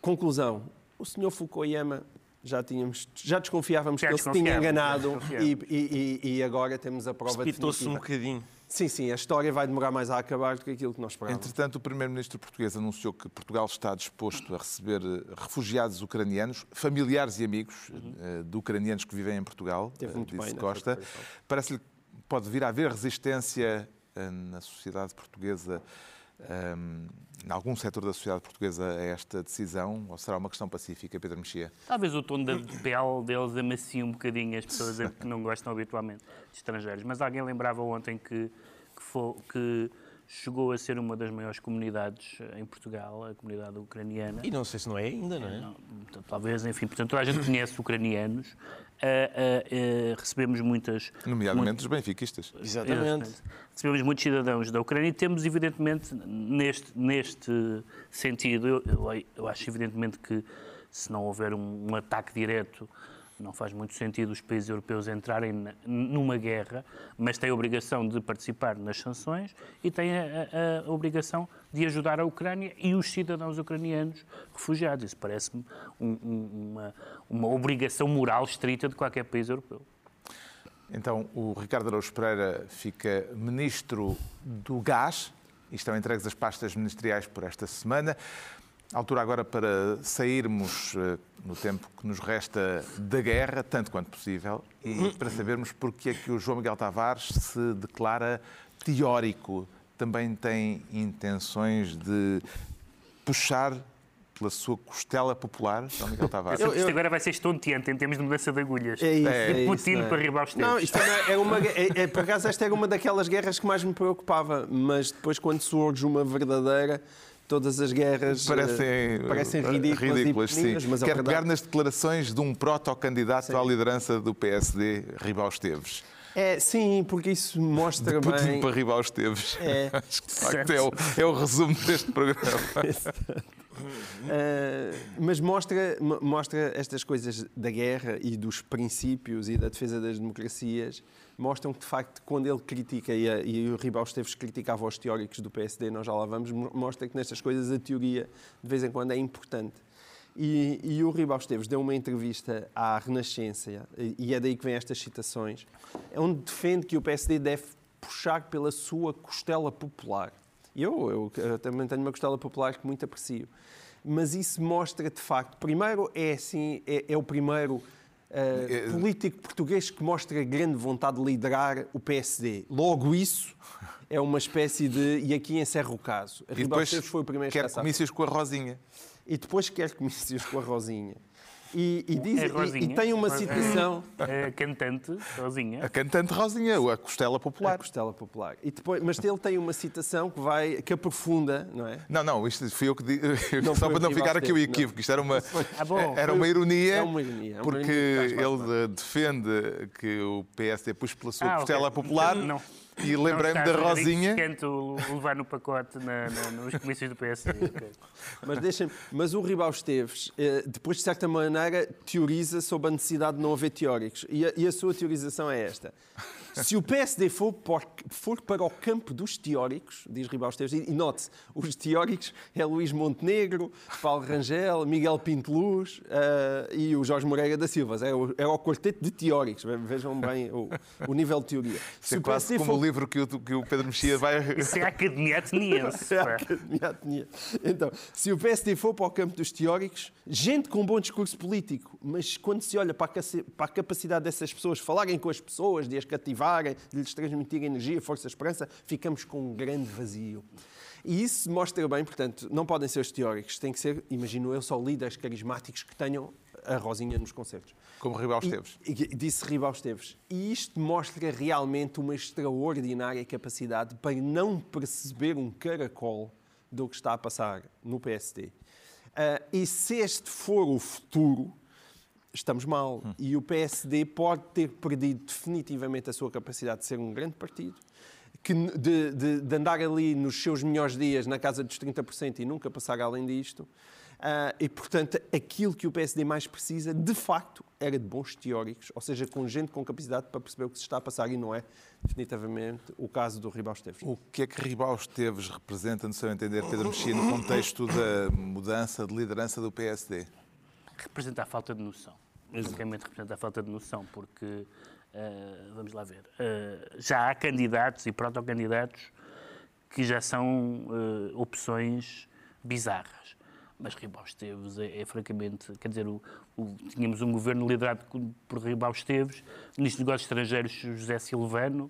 conclusão, o senhor Fukuyama já tínhamos, já desconfiávamos Já que ele se tinha enganado e, e- e- e agora temos a prova Precipitou-se um definitiva. bocadinho. Sim, sim, a história vai demorar mais a acabar do que aquilo que nós esperávamos. Entretanto, o primeiro-ministro português anunciou que Portugal está disposto a receber eh, refugiados ucranianos, familiares e amigos eh, de ucranianos que vivem em Portugal, Teve eh, muito bem disse nessa Costa. declaração. Parece-lhe que pode vir a haver resistência na sociedade portuguesa, eh, em algum setor da sociedade portuguesa, a esta decisão? Ou será uma questão pacífica, Pedro Mexia? Talvez o tom da pele deles amacie um bocadinho as pessoas que não gostam habitualmente de estrangeiros. Mas alguém lembrava ontem que, que, fo- que chegou a ser uma das maiores comunidades em Portugal, a comunidade ucraniana. E não sei se não é ainda, não é? Não, então, talvez, enfim, portanto, toda a gente conhece ucranianos. Ah, ah, ah, recebemos muitas. Nomeadamente os benfiquistas. Exatamente. Recebemos muitos cidadãos da Ucrânia e temos, evidentemente, neste, neste sentido, eu, eu- eu acho evidentemente que se não houver um, um ataque direto, não faz muito sentido os países europeus entrarem numa guerra, mas têm a obrigação de participar nas sanções e têm a, a- a obrigação de ajudar a Ucrânia e os cidadãos ucranianos refugiados. Isso parece-me um- um- uma, uma obrigação moral estrita de qualquer país europeu. Então, o Ricardo Araújo Pereira fica ministro do gás e estão entregues as pastas ministeriais por esta semana. Altura agora para sairmos eh, no tempo que nos resta da guerra, tanto quanto possível, e para sabermos porque é que o João Miguel Tavares se declara teórico. Também tem intenções de puxar pela sua costela popular, João Miguel Tavares. Isto agora vai ser estonteante em termos de mudança de agulhas. É isso, É. é isso, Putin é? para arribar aos tempos. Não, isto é, é uma, é, é, por acaso esta era uma daquelas guerras que mais me preocupava, mas depois quando surge uma verdadeira, todas as guerras eh, Parecem, parecem ridículas, ridículas sim. mas é Quero verdade. pegar nas declarações de um proto-candidato à liderança do PSD, Ribal Esteves. É, sim, porque isso mostra Putin bem... para Ribal Esteves. É. Acho que de facto é o, é o resumo deste programa. Uh, mas mostra, mo- mostra estas coisas da guerra e dos princípios e da defesa das democracias, mostram que, de facto, quando ele critica, e, a- e o Ribal Esteves criticava os teóricos do PSD, nós já lá vamos, mo- mostra que nestas coisas a teoria, de vez em quando, é importante. E, e o Ribal Esteves deu uma entrevista à Renascença, e é daí que vêm estas citações, onde defende que o PSD deve puxar pela sua costela popular. Eu, eu, eu também tenho uma costela popular que muito aprecio. Mas isso mostra, de facto, primeiro é assim, é, é o primeiro É- político português que mostra grande vontade de liderar o PSD. Logo isso é uma espécie de e aqui encerra o caso. E depois foi o primeiro quer comícios com a Rosinha. E depois quer comícios com a Rosinha. E, e diz, É e- Rosinha. e, tem uma citação. A cantante, sozinha. A cantante Rosinha, a costela A popular. costela popular. E depois, mas ele tem uma citação que vai que aprofunda, não é? Não, não, isto fui eu que disse. Só foi para não ficar aqui o equívoco. Isto era uma, Ah, bom. era uma ironia. É uma ironia, é uma porque ironia ele eh, defende que o PSD pus pela sua Ah, costela popular. Não. E lembrei-me da Rosinha. que Canto levar no pacote na- na- nos comícios do PSD. Mas deixem mas o Ribal Esteves, eh, depois de certa maneira, teoriza sobre a necessidade de não haver teóricos. E a, e a sua teorização é esta. Se o PSD for, por- for para o campo dos teóricos, diz Ribal Esteves, e, e note-se, os teóricos é Luís Montenegro, Paulo Rangel, Miguel Pinto Luz eh, e o Jorge Moreira da Silva. É o, é o quarteto de teóricos. Ve- Vejam bem o, o nível de teoria. Isso é quase como o livro que o, que o Pedro Mexia vai. Isso é a Academia Ateniense. É a. Academia Atenia. Então, se o PSD for para o campo dos teóricos, gente com bom discurso político, mas quando se olha para a, para a capacidade dessas pessoas falarem com as pessoas, de as cativarem, de lhes transmitir energia, força, esperança, ficamos com um grande vazio. E isso mostra bem, portanto, não podem ser os teóricos, tem que ser, imagino eu, só líderes carismáticos que tenham a Rosinha nos concertos. Como Ribal Esteves. E- e- Disse Ribal Esteves. E isto mostra realmente uma extraordinária capacidade para não perceber um caracol do que está a passar no PSD. Ah, e se este for o futuro, estamos mal. E o PSD pode ter perdido definitivamente a sua capacidade de ser um grande partido, que, de, de- de andar ali nos seus melhores dias na casa dos 30% e nunca passar além disto. Ah, e, portanto, aquilo que o PSD mais precisa, de facto, era de bons teóricos, ou seja, com gente com capacidade para perceber o que se está a passar, e não é, definitivamente, o caso do Ribal Esteves. O que é que Ribal Esteves representa, no seu entender, Pedro Mexia, no contexto da mudança de liderança do PSD? Representa a falta de noção. basicamente representa a falta de noção, porque, eh, vamos lá ver, eh, já há candidatos e protocandidatos que já são eh, opções bizarras. Mas Ribau Esteves é, é francamente, quer dizer, o, o- tínhamos um governo liderado por Ribau Esteves, Ministro dos Negócios Estrangeiros José Silvano,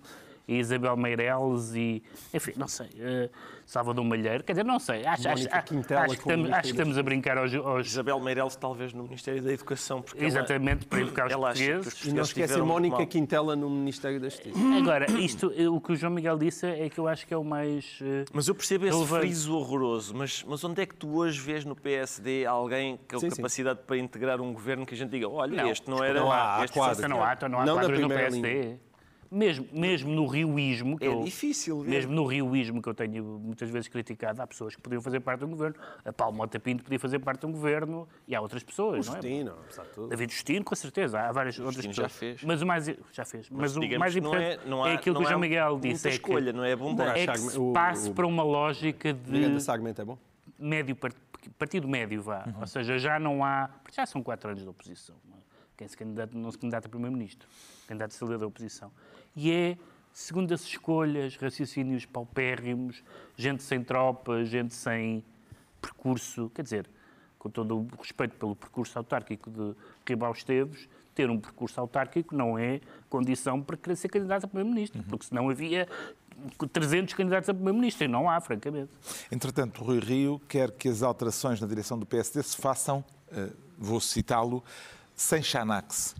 e Isabel Meireles e, enfim, não sei, eh, Salvador Malheiro, quer dizer, não sei, acho, acho, Quintela acho que, como estamos, acho que estamos a brincar aos, aos- Isabel Meireles, talvez no Ministério da Educação, porque exatamente para educar os ela, ela portugueses. E não esquece Mónica mal. Quintela no Ministério da Justiça. Agora, isto, o que o João Miguel disse é que eu acho que é o mais. eh, Mas eu percebo esse Relevante. friso horroroso, mas, mas onde é que tu hoje vês no PSD alguém com Sim, sim. capacidade para integrar um governo que a gente diga, olha, Não, este não era... não há, há este quadros. Então não há, não há Não quadros no PSD. Mesmo, mesmo no rioísmo, que É eu, difícil ver. mesmo no rioísmo que eu tenho muitas vezes criticado, há pessoas que podiam fazer parte de um governo. A Paulo Mota Pinto podia fazer parte de um governo e há outras pessoas, não é? Justino, apesar de tudo. David Justino, com certeza, há várias outras Justino pessoas. já fez. Mas o mais já fez. Mas, o digamos mais não importante é- não há- é aquilo não que o João Miguel disse, é escolha, que, não é abundante. é que se o- passe o- para uma lógica de esse argumento é bom. médio par- partido médio vá, ou seja, já não há, já são quatro anos de oposição. não é? Quem se candidata não se candidata a primeiro-ministro, candidato a líder da oposição. E é segundo as escolhas, raciocínios paupérrimos, gente sem tropa, gente sem percurso, quer dizer, com todo o respeito pelo percurso autárquico de Ribau Esteves, ter um percurso autárquico não é condição para querer ser candidato a primeiro-ministro, porque senão havia 300 candidatos a primeiro-ministro e não há, francamente. Entretanto, Rui Rio quer que as alterações na direção do PSD se façam, eh, vou citá-lo, sem Xanax.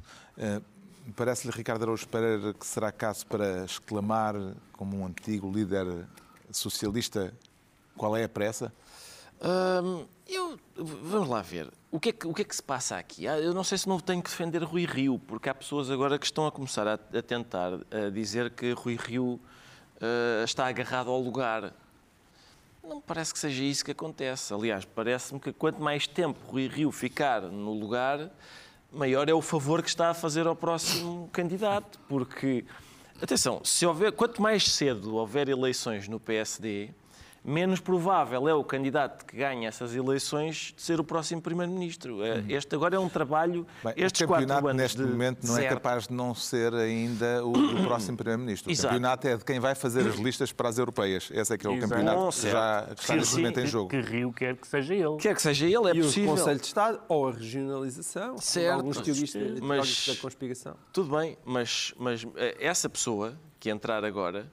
Parece-lhe, Ricardo Araújo Pereira, que será caso para exclamar, como um antigo líder socialista, qual é a pressa? Hum, eu, vamos lá ver. O que, é que, o que é que se passa aqui? Ah, Eu não sei se não tenho que defender Rui Rio, porque há pessoas agora que estão a começar a, a tentar a dizer que Rui Rio ah, está agarrado ao lugar. Não me parece que seja isso que acontece. Aliás, parece-me que quanto mais tempo Rui Rio ficar no lugar, maior é o favor que está a fazer ao próximo candidato. Porque, atenção, se houver, quanto mais cedo houver eleições no PSD, menos provável é o candidato que ganha essas eleições de ser o próximo Primeiro-Ministro. Eh, Este agora é um trabalho. Bem, estes o quatro campeonato, anos neste de momento, não é capaz de não ser ainda o do próximo Primeiro-Ministro. O Exato. campeonato é de quem vai fazer as listas para as europeias. Esse é que é o Exato. campeonato que, certo. já, que está Sim, neste sim, momento em Que- jogo. Que Rio quer que seja ele. Quer que seja ele, é e possível. o Conselho de Estado ou a regionalização, Certo. alguns teoristas Mas- da conspiração. Tudo bem, mas, mas eh, essa pessoa que entrar agora,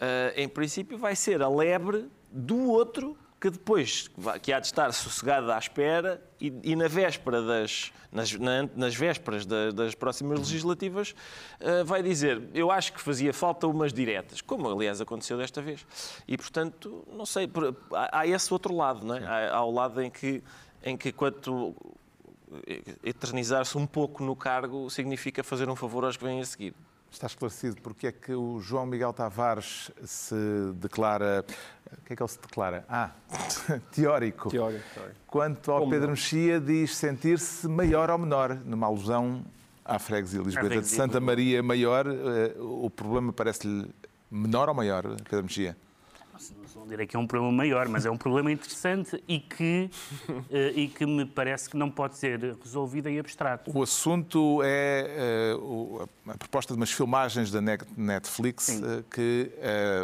eh, em princípio, vai ser a lebre do outro que depois que há de estar sossegado à espera e, e na véspera das nas, na- nas vésperas da- das próximas legislativas eh, vai dizer eu acho que fazia falta umas diretas, como aliás aconteceu desta vez. E portanto, não sei, por- há, há esse outro lado, não é? Há, há o lado em que em que quanto eternizar-se um pouco no cargo significa fazer um favor aos que vêm a seguir. Está esclarecido porque é que o João Miguel Tavares se declara. O que é que ele se declara? Ah, teórico. Teórico, teórico. Quanto ao Como Pedro não? Mexia, diz sentir-se maior ou menor, numa alusão à freguesia Lisboeta de freguesia Santa Maria Maior. eh, O problema parece-lhe menor ou maior, Pedro Mexia? Não direi que é um problema maior, mas é um problema interessante e que, eh, e que me parece que não pode ser resolvido em abstrato. O assunto é eh, a proposta de umas filmagens da Net- Netflix Sim. eh, que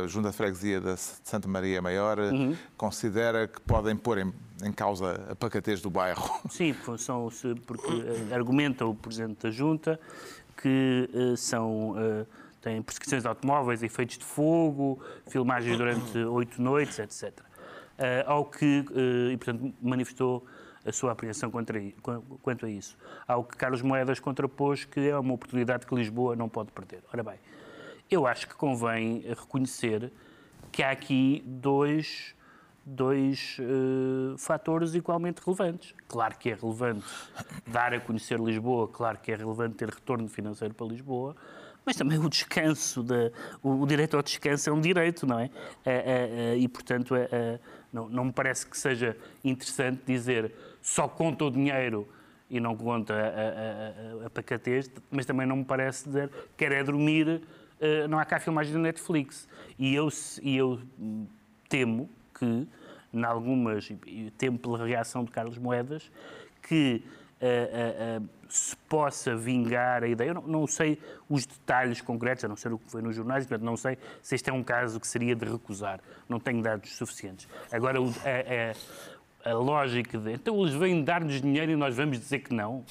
a Junta de Freguesia da Santa Maria Maior Uhum. considera que podem pôr em, em causa a pacatez do bairro. Sim, são, porque argumenta o Presidente da Junta que são, têm perseguições de automóveis, efeitos de fogo, filmagens durante oito noites, etc. Eh, ao que, eh, e portanto, manifestou a sua apreensão quanto a isso. Ao que Carlos Moedas contrapôs que é uma oportunidade que Lisboa não pode perder. Ora bem, eu acho que convém reconhecer que há aqui dois dois eh, fatores igualmente relevantes. Claro que é relevante dar a conhecer Lisboa, claro que é relevante ter retorno financeiro para Lisboa, mas também o descanso, da, o, o direito ao descanso é um direito, não é? Eh, eh, eh, e, portanto, eh, eh, não, não me parece que seja interessante dizer só conta o dinheiro e não conta a, a, a, a pacatez, mas também não me parece dizer quer é dormir, eh, não há cá filmagens da Netflix. E eu, e eu temo que, em algumas, temo pela reação de Carlos Moedas, que se possa vingar a ideia. Eu não, não sei os detalhes concretos, a não ser o que foi nos jornais, portanto, não sei se este é um caso que seria de recusar. Não tenho dados suficientes. Agora, a, a- a lógica de então eles vêm dar-nos dinheiro e nós vamos dizer que não,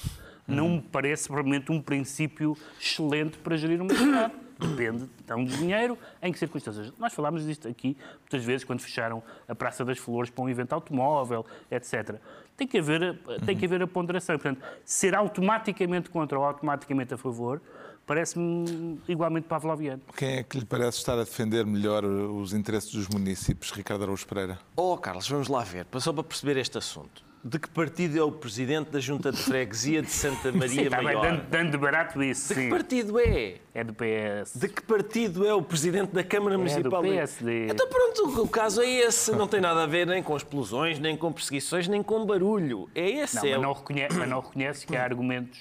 não me parece provavelmente um princípio excelente para gerir uma cidade. Depende, dão de dinheiro, em que circunstâncias. Nós falámos disto aqui muitas vezes quando fecharam a Praça das Flores para um evento automóvel, etc. Tem que haver, tem que haver a ponderação. Portanto, ser automaticamente contra ou automaticamente a favor parece-me igualmente pavloviano. Quem é que lhe parece estar a defender melhor os interesses dos municípios? Ricardo Araújo Pereira. Oh, Carlos, vamos lá ver, só para perceber este assunto. De que partido é o presidente da Junta de Freguesia de Santa Sim, Maria está bem, Maior? dando, dando de barato isso. De que Sim. partido é? É do PS. De que partido é o presidente da Câmara Municipal? do PSD. Então pronto, o caso é esse. Não tem nada a ver nem com explosões, nem com perseguições, nem com barulho. É esse. Não, é mas o- não, reconhece, mas não reconhece que há argumentos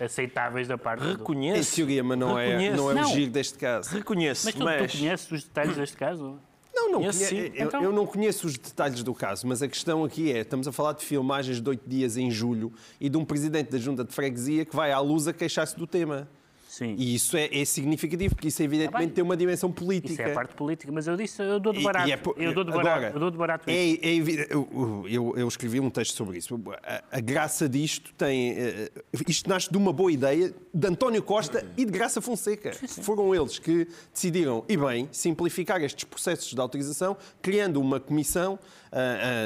aceitáveis da parte do... Em teoria, mas não é, Reconheço. não é o Não. giro deste caso. Reconheço, Mas tu, mas... tu conheces os detalhes deste caso? Não, não Conheço, conhe- sim. eu, Então- eu não conheço os detalhes do caso, mas a questão aqui é: estamos a falar de filmagens de oito dias em julho e de um presidente da junta de freguesia que vai à luz a queixar-se do tema. Sim. E isso é, é significativo, porque isso evidentemente bem. tem uma dimensão política. Isso é a parte política, mas eu disse, eu dou de E- barato. e é po- eu dou de barato, Agora, eu dou de barato é, isso. é eu, eu- eu escrevi um texto sobre isso. A, a graça disto tem. eh, Isto nasce de uma boa ideia de António Costa e de Graça Fonseca. Foram eles que decidiram, e bem, simplificar estes processos de autorização, criando uma comissão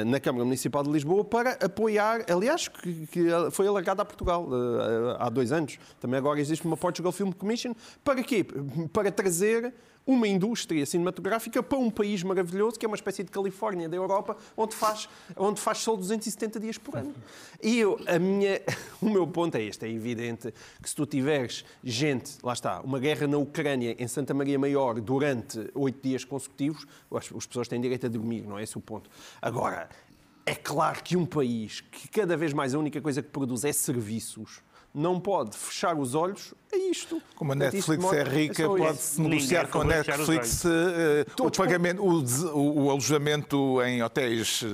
na Câmara Municipal de Lisboa para apoiar, aliás, que, que foi alargada a Portugal ah, há dois anos. Também agora existe uma Portugal Film Commission. Para quê? Para trazer uma indústria cinematográfica para um país maravilhoso, que é uma espécie de Califórnia da Europa, onde faz, onde faz só 270 dias por ano. E eu, a minha, o meu ponto é este: é evidente que se tu tiveres gente, lá está, uma guerra na Ucrânia, em Santa Maria Maior, durante oito dias consecutivos, as, as pessoas têm direito a dormir, não é esse o ponto. Agora, é claro que um país que cada vez mais a única coisa que produz é serviços. Não pode fechar os olhos a isto. Como a Netflix é rica, pode-se negociar com a Netflix eh, o pagamento, o, o- o alojamento em hotéis eh,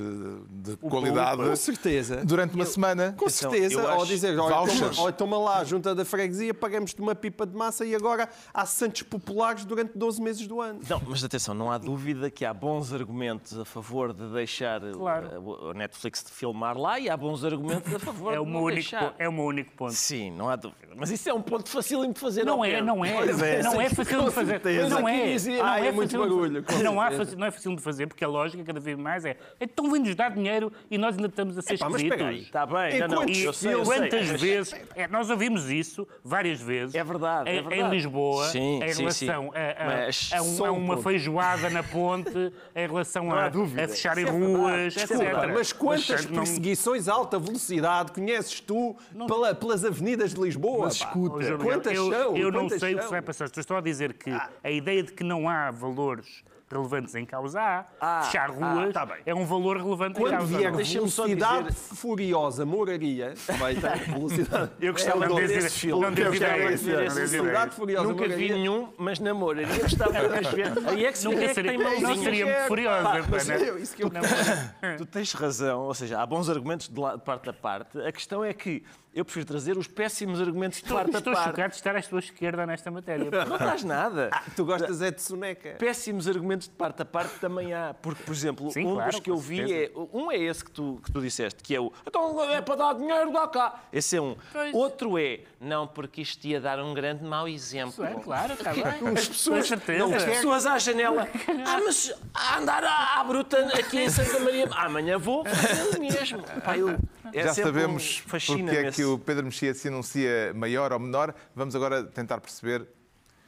de qualidade Com certeza. durante uma semana. Com certeza, eu ou dizer, olha, toma, olha, toma lá, junta da freguesia, pagamos-te uma pipa de massa e agora há santos populares durante 12 meses do ano. Não, mas atenção, não há dúvida que há bons argumentos a favor de deixar Claro. a Netflix de filmar lá e há bons argumentos a favor É de não único, deixar. é o meu único ponto. Sim, não há dúvida. Mas isso é um ponto facílimo de fazer. Não é, não é. Pois é, não é sim, fácil de fazer. certeza. Não é. aqui dizia, Não "Ah, é é muito fácil de- barulho", com Não, há fácil- não é fácil de fazer, porque a lógica cada vez mais é então vem-nos dar dinheiro e nós ainda estamos a ser Epá, esquisitos. Está bem, não, não, Enquanto- eu sei, eu sei, Quantas mas- vezes, é, nós ouvimos isso várias vezes. É verdade, é em, verdade. Em Lisboa, Sim, em sim, relação sim. a, a- a um- a um uma feijoada na ponte, em relação a, a fecharem é ruas, é etc. Mas quantas não- perseguições a alta velocidade conheces tu pela- pelas avenidas de Lisboa? Mas escuta, João Quantas eu, são? Eu não sei o que se vai passar. Estou só a dizer que a ideia de que não há valores relevantes em causa há. Ah, Fechar ruas tá bem. é um valor relevante em Quando causa. vier só velocidade dizer- furiosa, moraria, vai ter velocidade. Eu gostava É de nome esse filme. não gostava ideia. Velocidade furiosa, Nunca vi moraria. nenhum, mas namoraria. Gostava de ver. Aí é que se Nunca é que seria, tem mãozinhas. não seria muito furiosa. Pá, pá, mas né? eu- isso que eu- Não, Tu tens razão, ou seja, há bons argumentos de parte a parte. A questão é que eu prefiro trazer os péssimos argumentos de Estou, parte estou a parte. chocado de estar à sua esquerda nesta matéria. Não estás nada. Tu gostas é de soneca. Péssimos argumentos de parte a parte também há. Porque, por exemplo, Sim, um claro, dos que eu vi certeza. é. Um é esse que tu, que tu disseste, que é o. Então é para dar dinheiro, dá cá. Esse é um. Pois. Outro é. Não, porque isto ia dar um grande mau exemplo. É, claro, está bem. As pessoas, Com certeza. as pessoas à janela. Ah, mas a andar à, à bruta aqui em Santa Maria. Ah, Amanhã vou fazer o mesmo. Pá, eu- é Já sempre sabemos porque é que o Pedro Mexia se anuncia maior ou menor. Vamos agora tentar perceber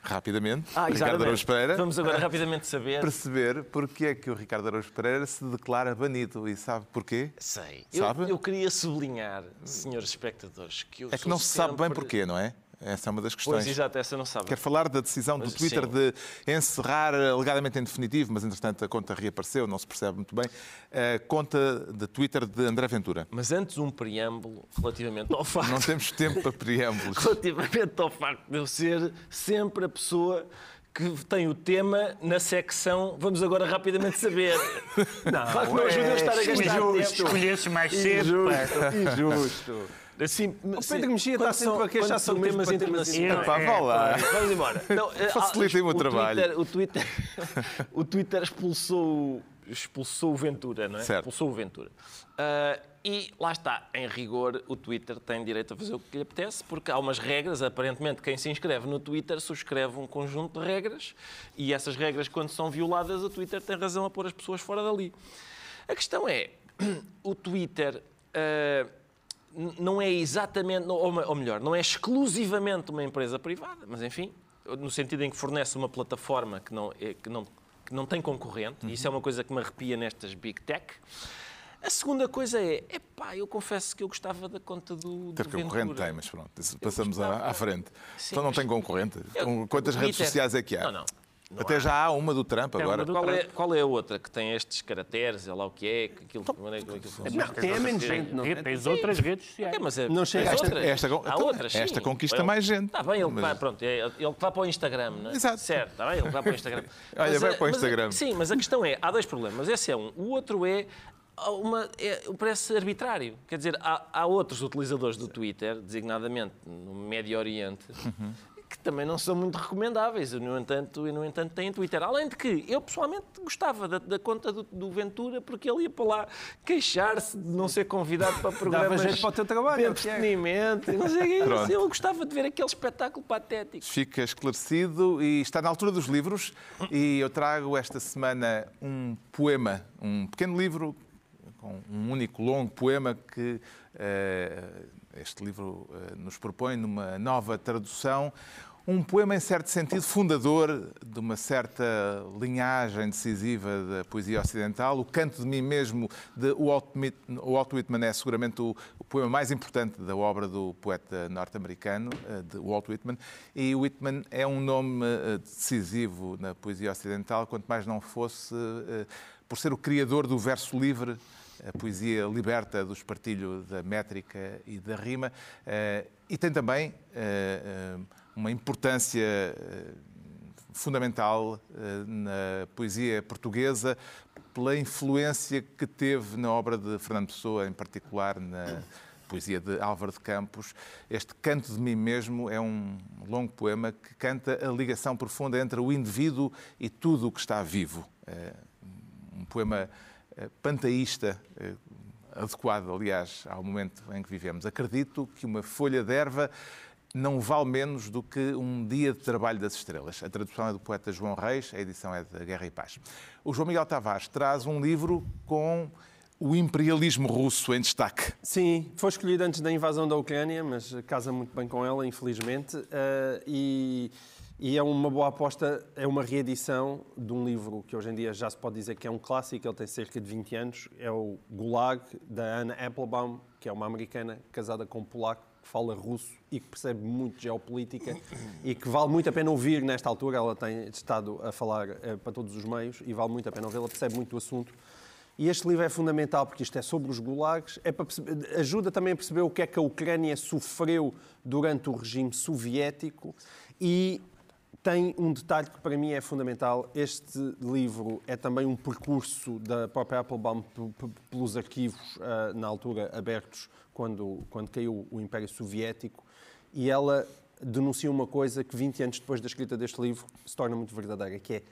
rapidamente, Ah, Ricardo. Araújo Pereira, Vamos agora rapidamente saber. perceber porque é que o Ricardo Araújo Pereira se declara banido. E sabe porquê? Sei. Sabe? Eu, eu queria sublinhar, senhores espectadores, que eu É que não se sabe bem sempre- porquê, não é? Essa é uma das Pois, questões. exato, essa não sabe. Quer falar da decisão do Twitter sim. de encerrar alegadamente em definitivo, mas entretanto a conta reapareceu, não se percebe muito bem, a conta de Twitter de André Ventura. Mas antes um preâmbulo relativamente ao facto, Não temos tempo para preâmbulos. relativamente ao facto de eu ser sempre a pessoa que tem o tema na secção Vamos agora rapidamente saber. Não, facto não ajuda a estar a gastar Escolhe- tempo. Escolhesses mais cedo. pá. Injusto. Assim, O Pedro Mexia está sempre são- a queixar são temas internacionais. vá lá. Vamos embora. Não, eh, Facilitem-me ah, o trabalho. O, Twitter, o Twitter expulsou, expulsou o Ventura, não é? Certo. Expulsou o Ventura. Ah, e lá está, em rigor, o Twitter tem direito a fazer o que lhe apetece, porque há umas regras. Aparentemente, quem se inscreve no Twitter subscreve um conjunto de regras e essas regras, quando são violadas, o Twitter tem razão a pôr as pessoas fora dali. A questão é, o Twitter. ah, n- não é exatamente, ou me- ou melhor, não é exclusivamente uma empresa privada, mas enfim, no sentido em que fornece uma plataforma que não, é- que não, que não tem concorrente, e isso é uma coisa que me arrepia nestas Big Tech. A segunda coisa é, epá, eu confesso que eu gostava da conta do, Ter do concorrente Ventura. tem, mas pronto, passamos à, gostava- à frente. Sim, então não tem concorrente. Eu- Com- Quantas o redes Twitter- sociais é que há? Não, não. Não Até há. já há uma do Trump agora. do- Qual é, qual é a outra que tem estes caracteres, é lá o que é, que aquilo, Então, como é que aquilo funciona? Não, tem a menos gente, não Tem- é? Tens outras redes sociais. É, mas é, Não chega esta- outras. esta- Há outras, esta sim. conquista Ele- mais gente. Está bem, ele, que Mas- vai, pronto, é, ele que vai para o Instagram, não é? Exato. Certo, está bem, ele que vai para o Instagram. Olha, vai a- para o mas Instagram. sim, mas a questão é, há dois problemas. Esse é um. O outro é, uma, é parece arbitrário. Quer dizer, há, há outros utilizadores do Twitter, designadamente no Médio Oriente, Uhum. Que também não são muito recomendáveis, e, no entanto, e no entanto têm Twitter. Além de que eu pessoalmente gostava da, da conta do, do Ventura porque ele ia para lá queixar-se de não ser convidado para programas jeito para o teu trabalho, de é é. entretenimento, não sei o. Eu gostava de ver aquele espetáculo patético. Fica esclarecido e está na altura dos livros. E eu trago esta semana um poema, um pequeno livro, com um único longo poema que eh, este livro eh, nos propõe numa nova tradução. Um poema, em certo sentido, fundador de uma certa linhagem decisiva da poesia ocidental. O Canto de Mim Mesmo, de Walt Whit- Walt Whitman, é seguramente o, poema mais importante da obra do poeta norte-americano, eh, de Walt Whitman. E Whitman é um nome eh, decisivo na poesia ocidental, quanto mais não fosse por ser o criador do verso livre a poesia liberta do espartilho da métrica e da rima, eh, e tem também eh, eh, uma importância fundamental na poesia portuguesa pela influência que teve na obra de Fernando Pessoa, em particular na poesia de Álvaro de Campos. Este Canto de Mim Mesmo é um longo poema que canta a ligação profunda entre o indivíduo e tudo o que está vivo. Um poema panteísta, eh, adequado, aliás, ao momento em que vivemos. Acredito que uma folha de erva não vale menos do que um dia de trabalho das estrelas. A tradução é do poeta João Reis, a edição é da Guerra e Paz. O João Miguel Tavares traz um livro com o imperialismo russo em destaque. Sim, foi escolhido antes da invasão da Ucrânia, mas casa muito bem com ela, infelizmente. Eh, e, e é uma boa aposta, é uma reedição de um livro que hoje em dia já se pode dizer que é um clássico, ele tem cerca de 20 anos. É o Gulag, da Anna Applebaum, que é uma americana casada com um polaco que fala russo e que percebe muito geopolítica e que vale muito a pena ouvir nesta altura. Ela tem estado a falar eh, para todos os meios e vale muito a pena ouvi-la, percebe muito do assunto. E este livro é fundamental porque isto é sobre os gulags, é para perceber- ajuda também a perceber o que é que a Ucrânia sofreu durante o regime soviético e tem um detalhe que para mim é fundamental. Este livro é também um percurso da própria Applebaum pelos arquivos, ah, na altura abertos, quando, quando caiu o Império Soviético, e ela denuncia uma coisa que 20 anos depois da escrita deste livro se torna muito verdadeira, que é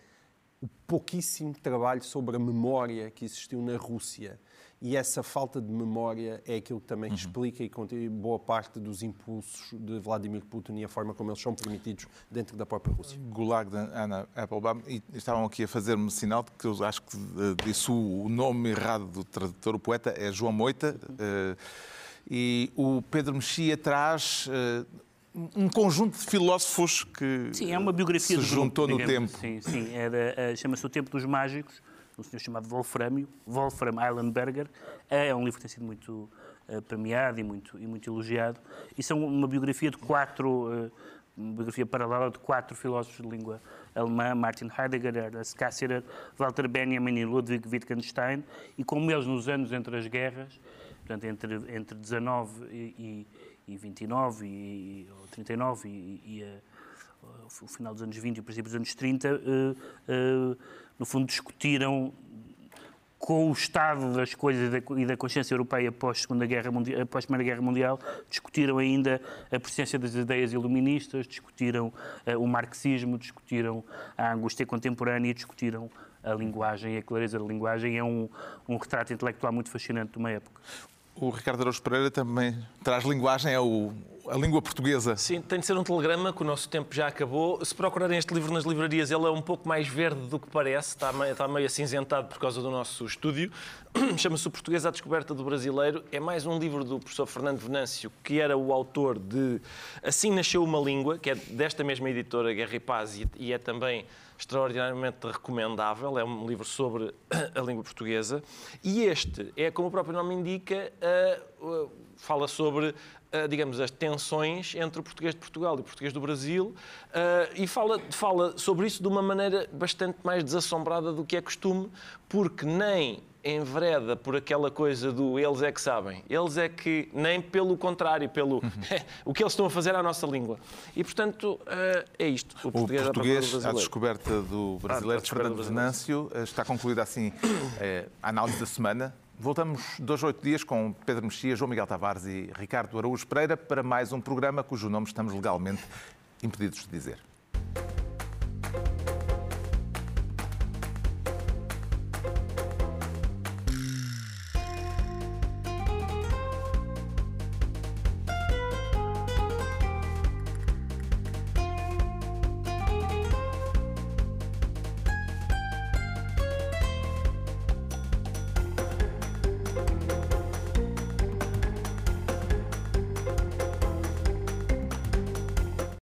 o pouquíssimo trabalho sobre a memória que existiu na Rússia. E essa falta de memória é aquilo que também explica e contribui boa parte dos impulsos de Vladimir Putin e a forma como eles são permitidos dentro da própria Rússia. Gulag de Anna Applebaum, e estavam aqui a fazer-me sinal de que eu acho que eh, disse o nome errado do tradutor, o poeta é João Moita, eh, e o Pedro Mexia traz eh, um conjunto de filósofos que Sim, é uma biografia se do grupo, juntou no digamos. tempo. Sim, sim. Da- eh, Chama-se O Tempo dos Mágicos, um senhor chamado Wolframio, Wolfram Eilenberger. É um livro que tem sido muito eh, premiado e muito, e muito elogiado. E são uma biografia de quatro, eh, uma biografia paralela de quatro filósofos de língua alemã, Martin Heidegger, Ernst Cassirer, Walter Benjamin e Ludwig Wittgenstein. E como eles nos anos entre as guerras, portanto, entre, entre 19 e, e, e 29, e, ou 39 e, e a- o final dos anos 20 e o princípio dos anos 30, eh, eh, no fundo discutiram com o estado das coisas e da consciência europeia após, Segunda Guerra Mundial, após a Primeira Guerra Mundial, discutiram ainda a presença das ideias iluministas, discutiram uh, o marxismo, discutiram a angústia contemporânea, discutiram a linguagem e a clareza da linguagem. É um, um retrato intelectual muito fascinante de uma época. O Ricardo Araújo Pereira também traz linguagem, é o, a língua portuguesa. Sim, tem de ser um telegrama, que o nosso tempo já acabou. Se procurarem este livro nas livrarias, ele é um pouco mais verde do que parece, está meio, está meio acinzentado por causa do nosso estúdio. Chama-se O Português à Descoberta do Brasileiro. É mais um livro do professor Fernando Venâncio, que era o autor de Assim Nasceu uma Língua, que é desta mesma editora, Guerra e Paz, e é também extraordinariamente recomendável. É um livro sobre a língua portuguesa. E este é, como o próprio nome indica, uh, fala sobre, digamos, as tensões entre o português de Portugal e o português do Brasil e fala, fala sobre isso de uma maneira bastante mais desassombrada do que é costume, porque nem envereda por aquela coisa do eles é que sabem. Eles é que, nem pelo contrário, pelo uhum. o que eles estão a fazer à nossa língua. E, portanto, é isto. O português, o português à descoberta do brasileiro, ah, Fernando Venâncio, eh, está concluída assim eh, a análise da semana. Voltamos dois, oito dias com Pedro Mexia, João Miguel Tavares e Ricardo Araújo Pereira para mais um programa cujo nome estamos legalmente impedidos de dizer.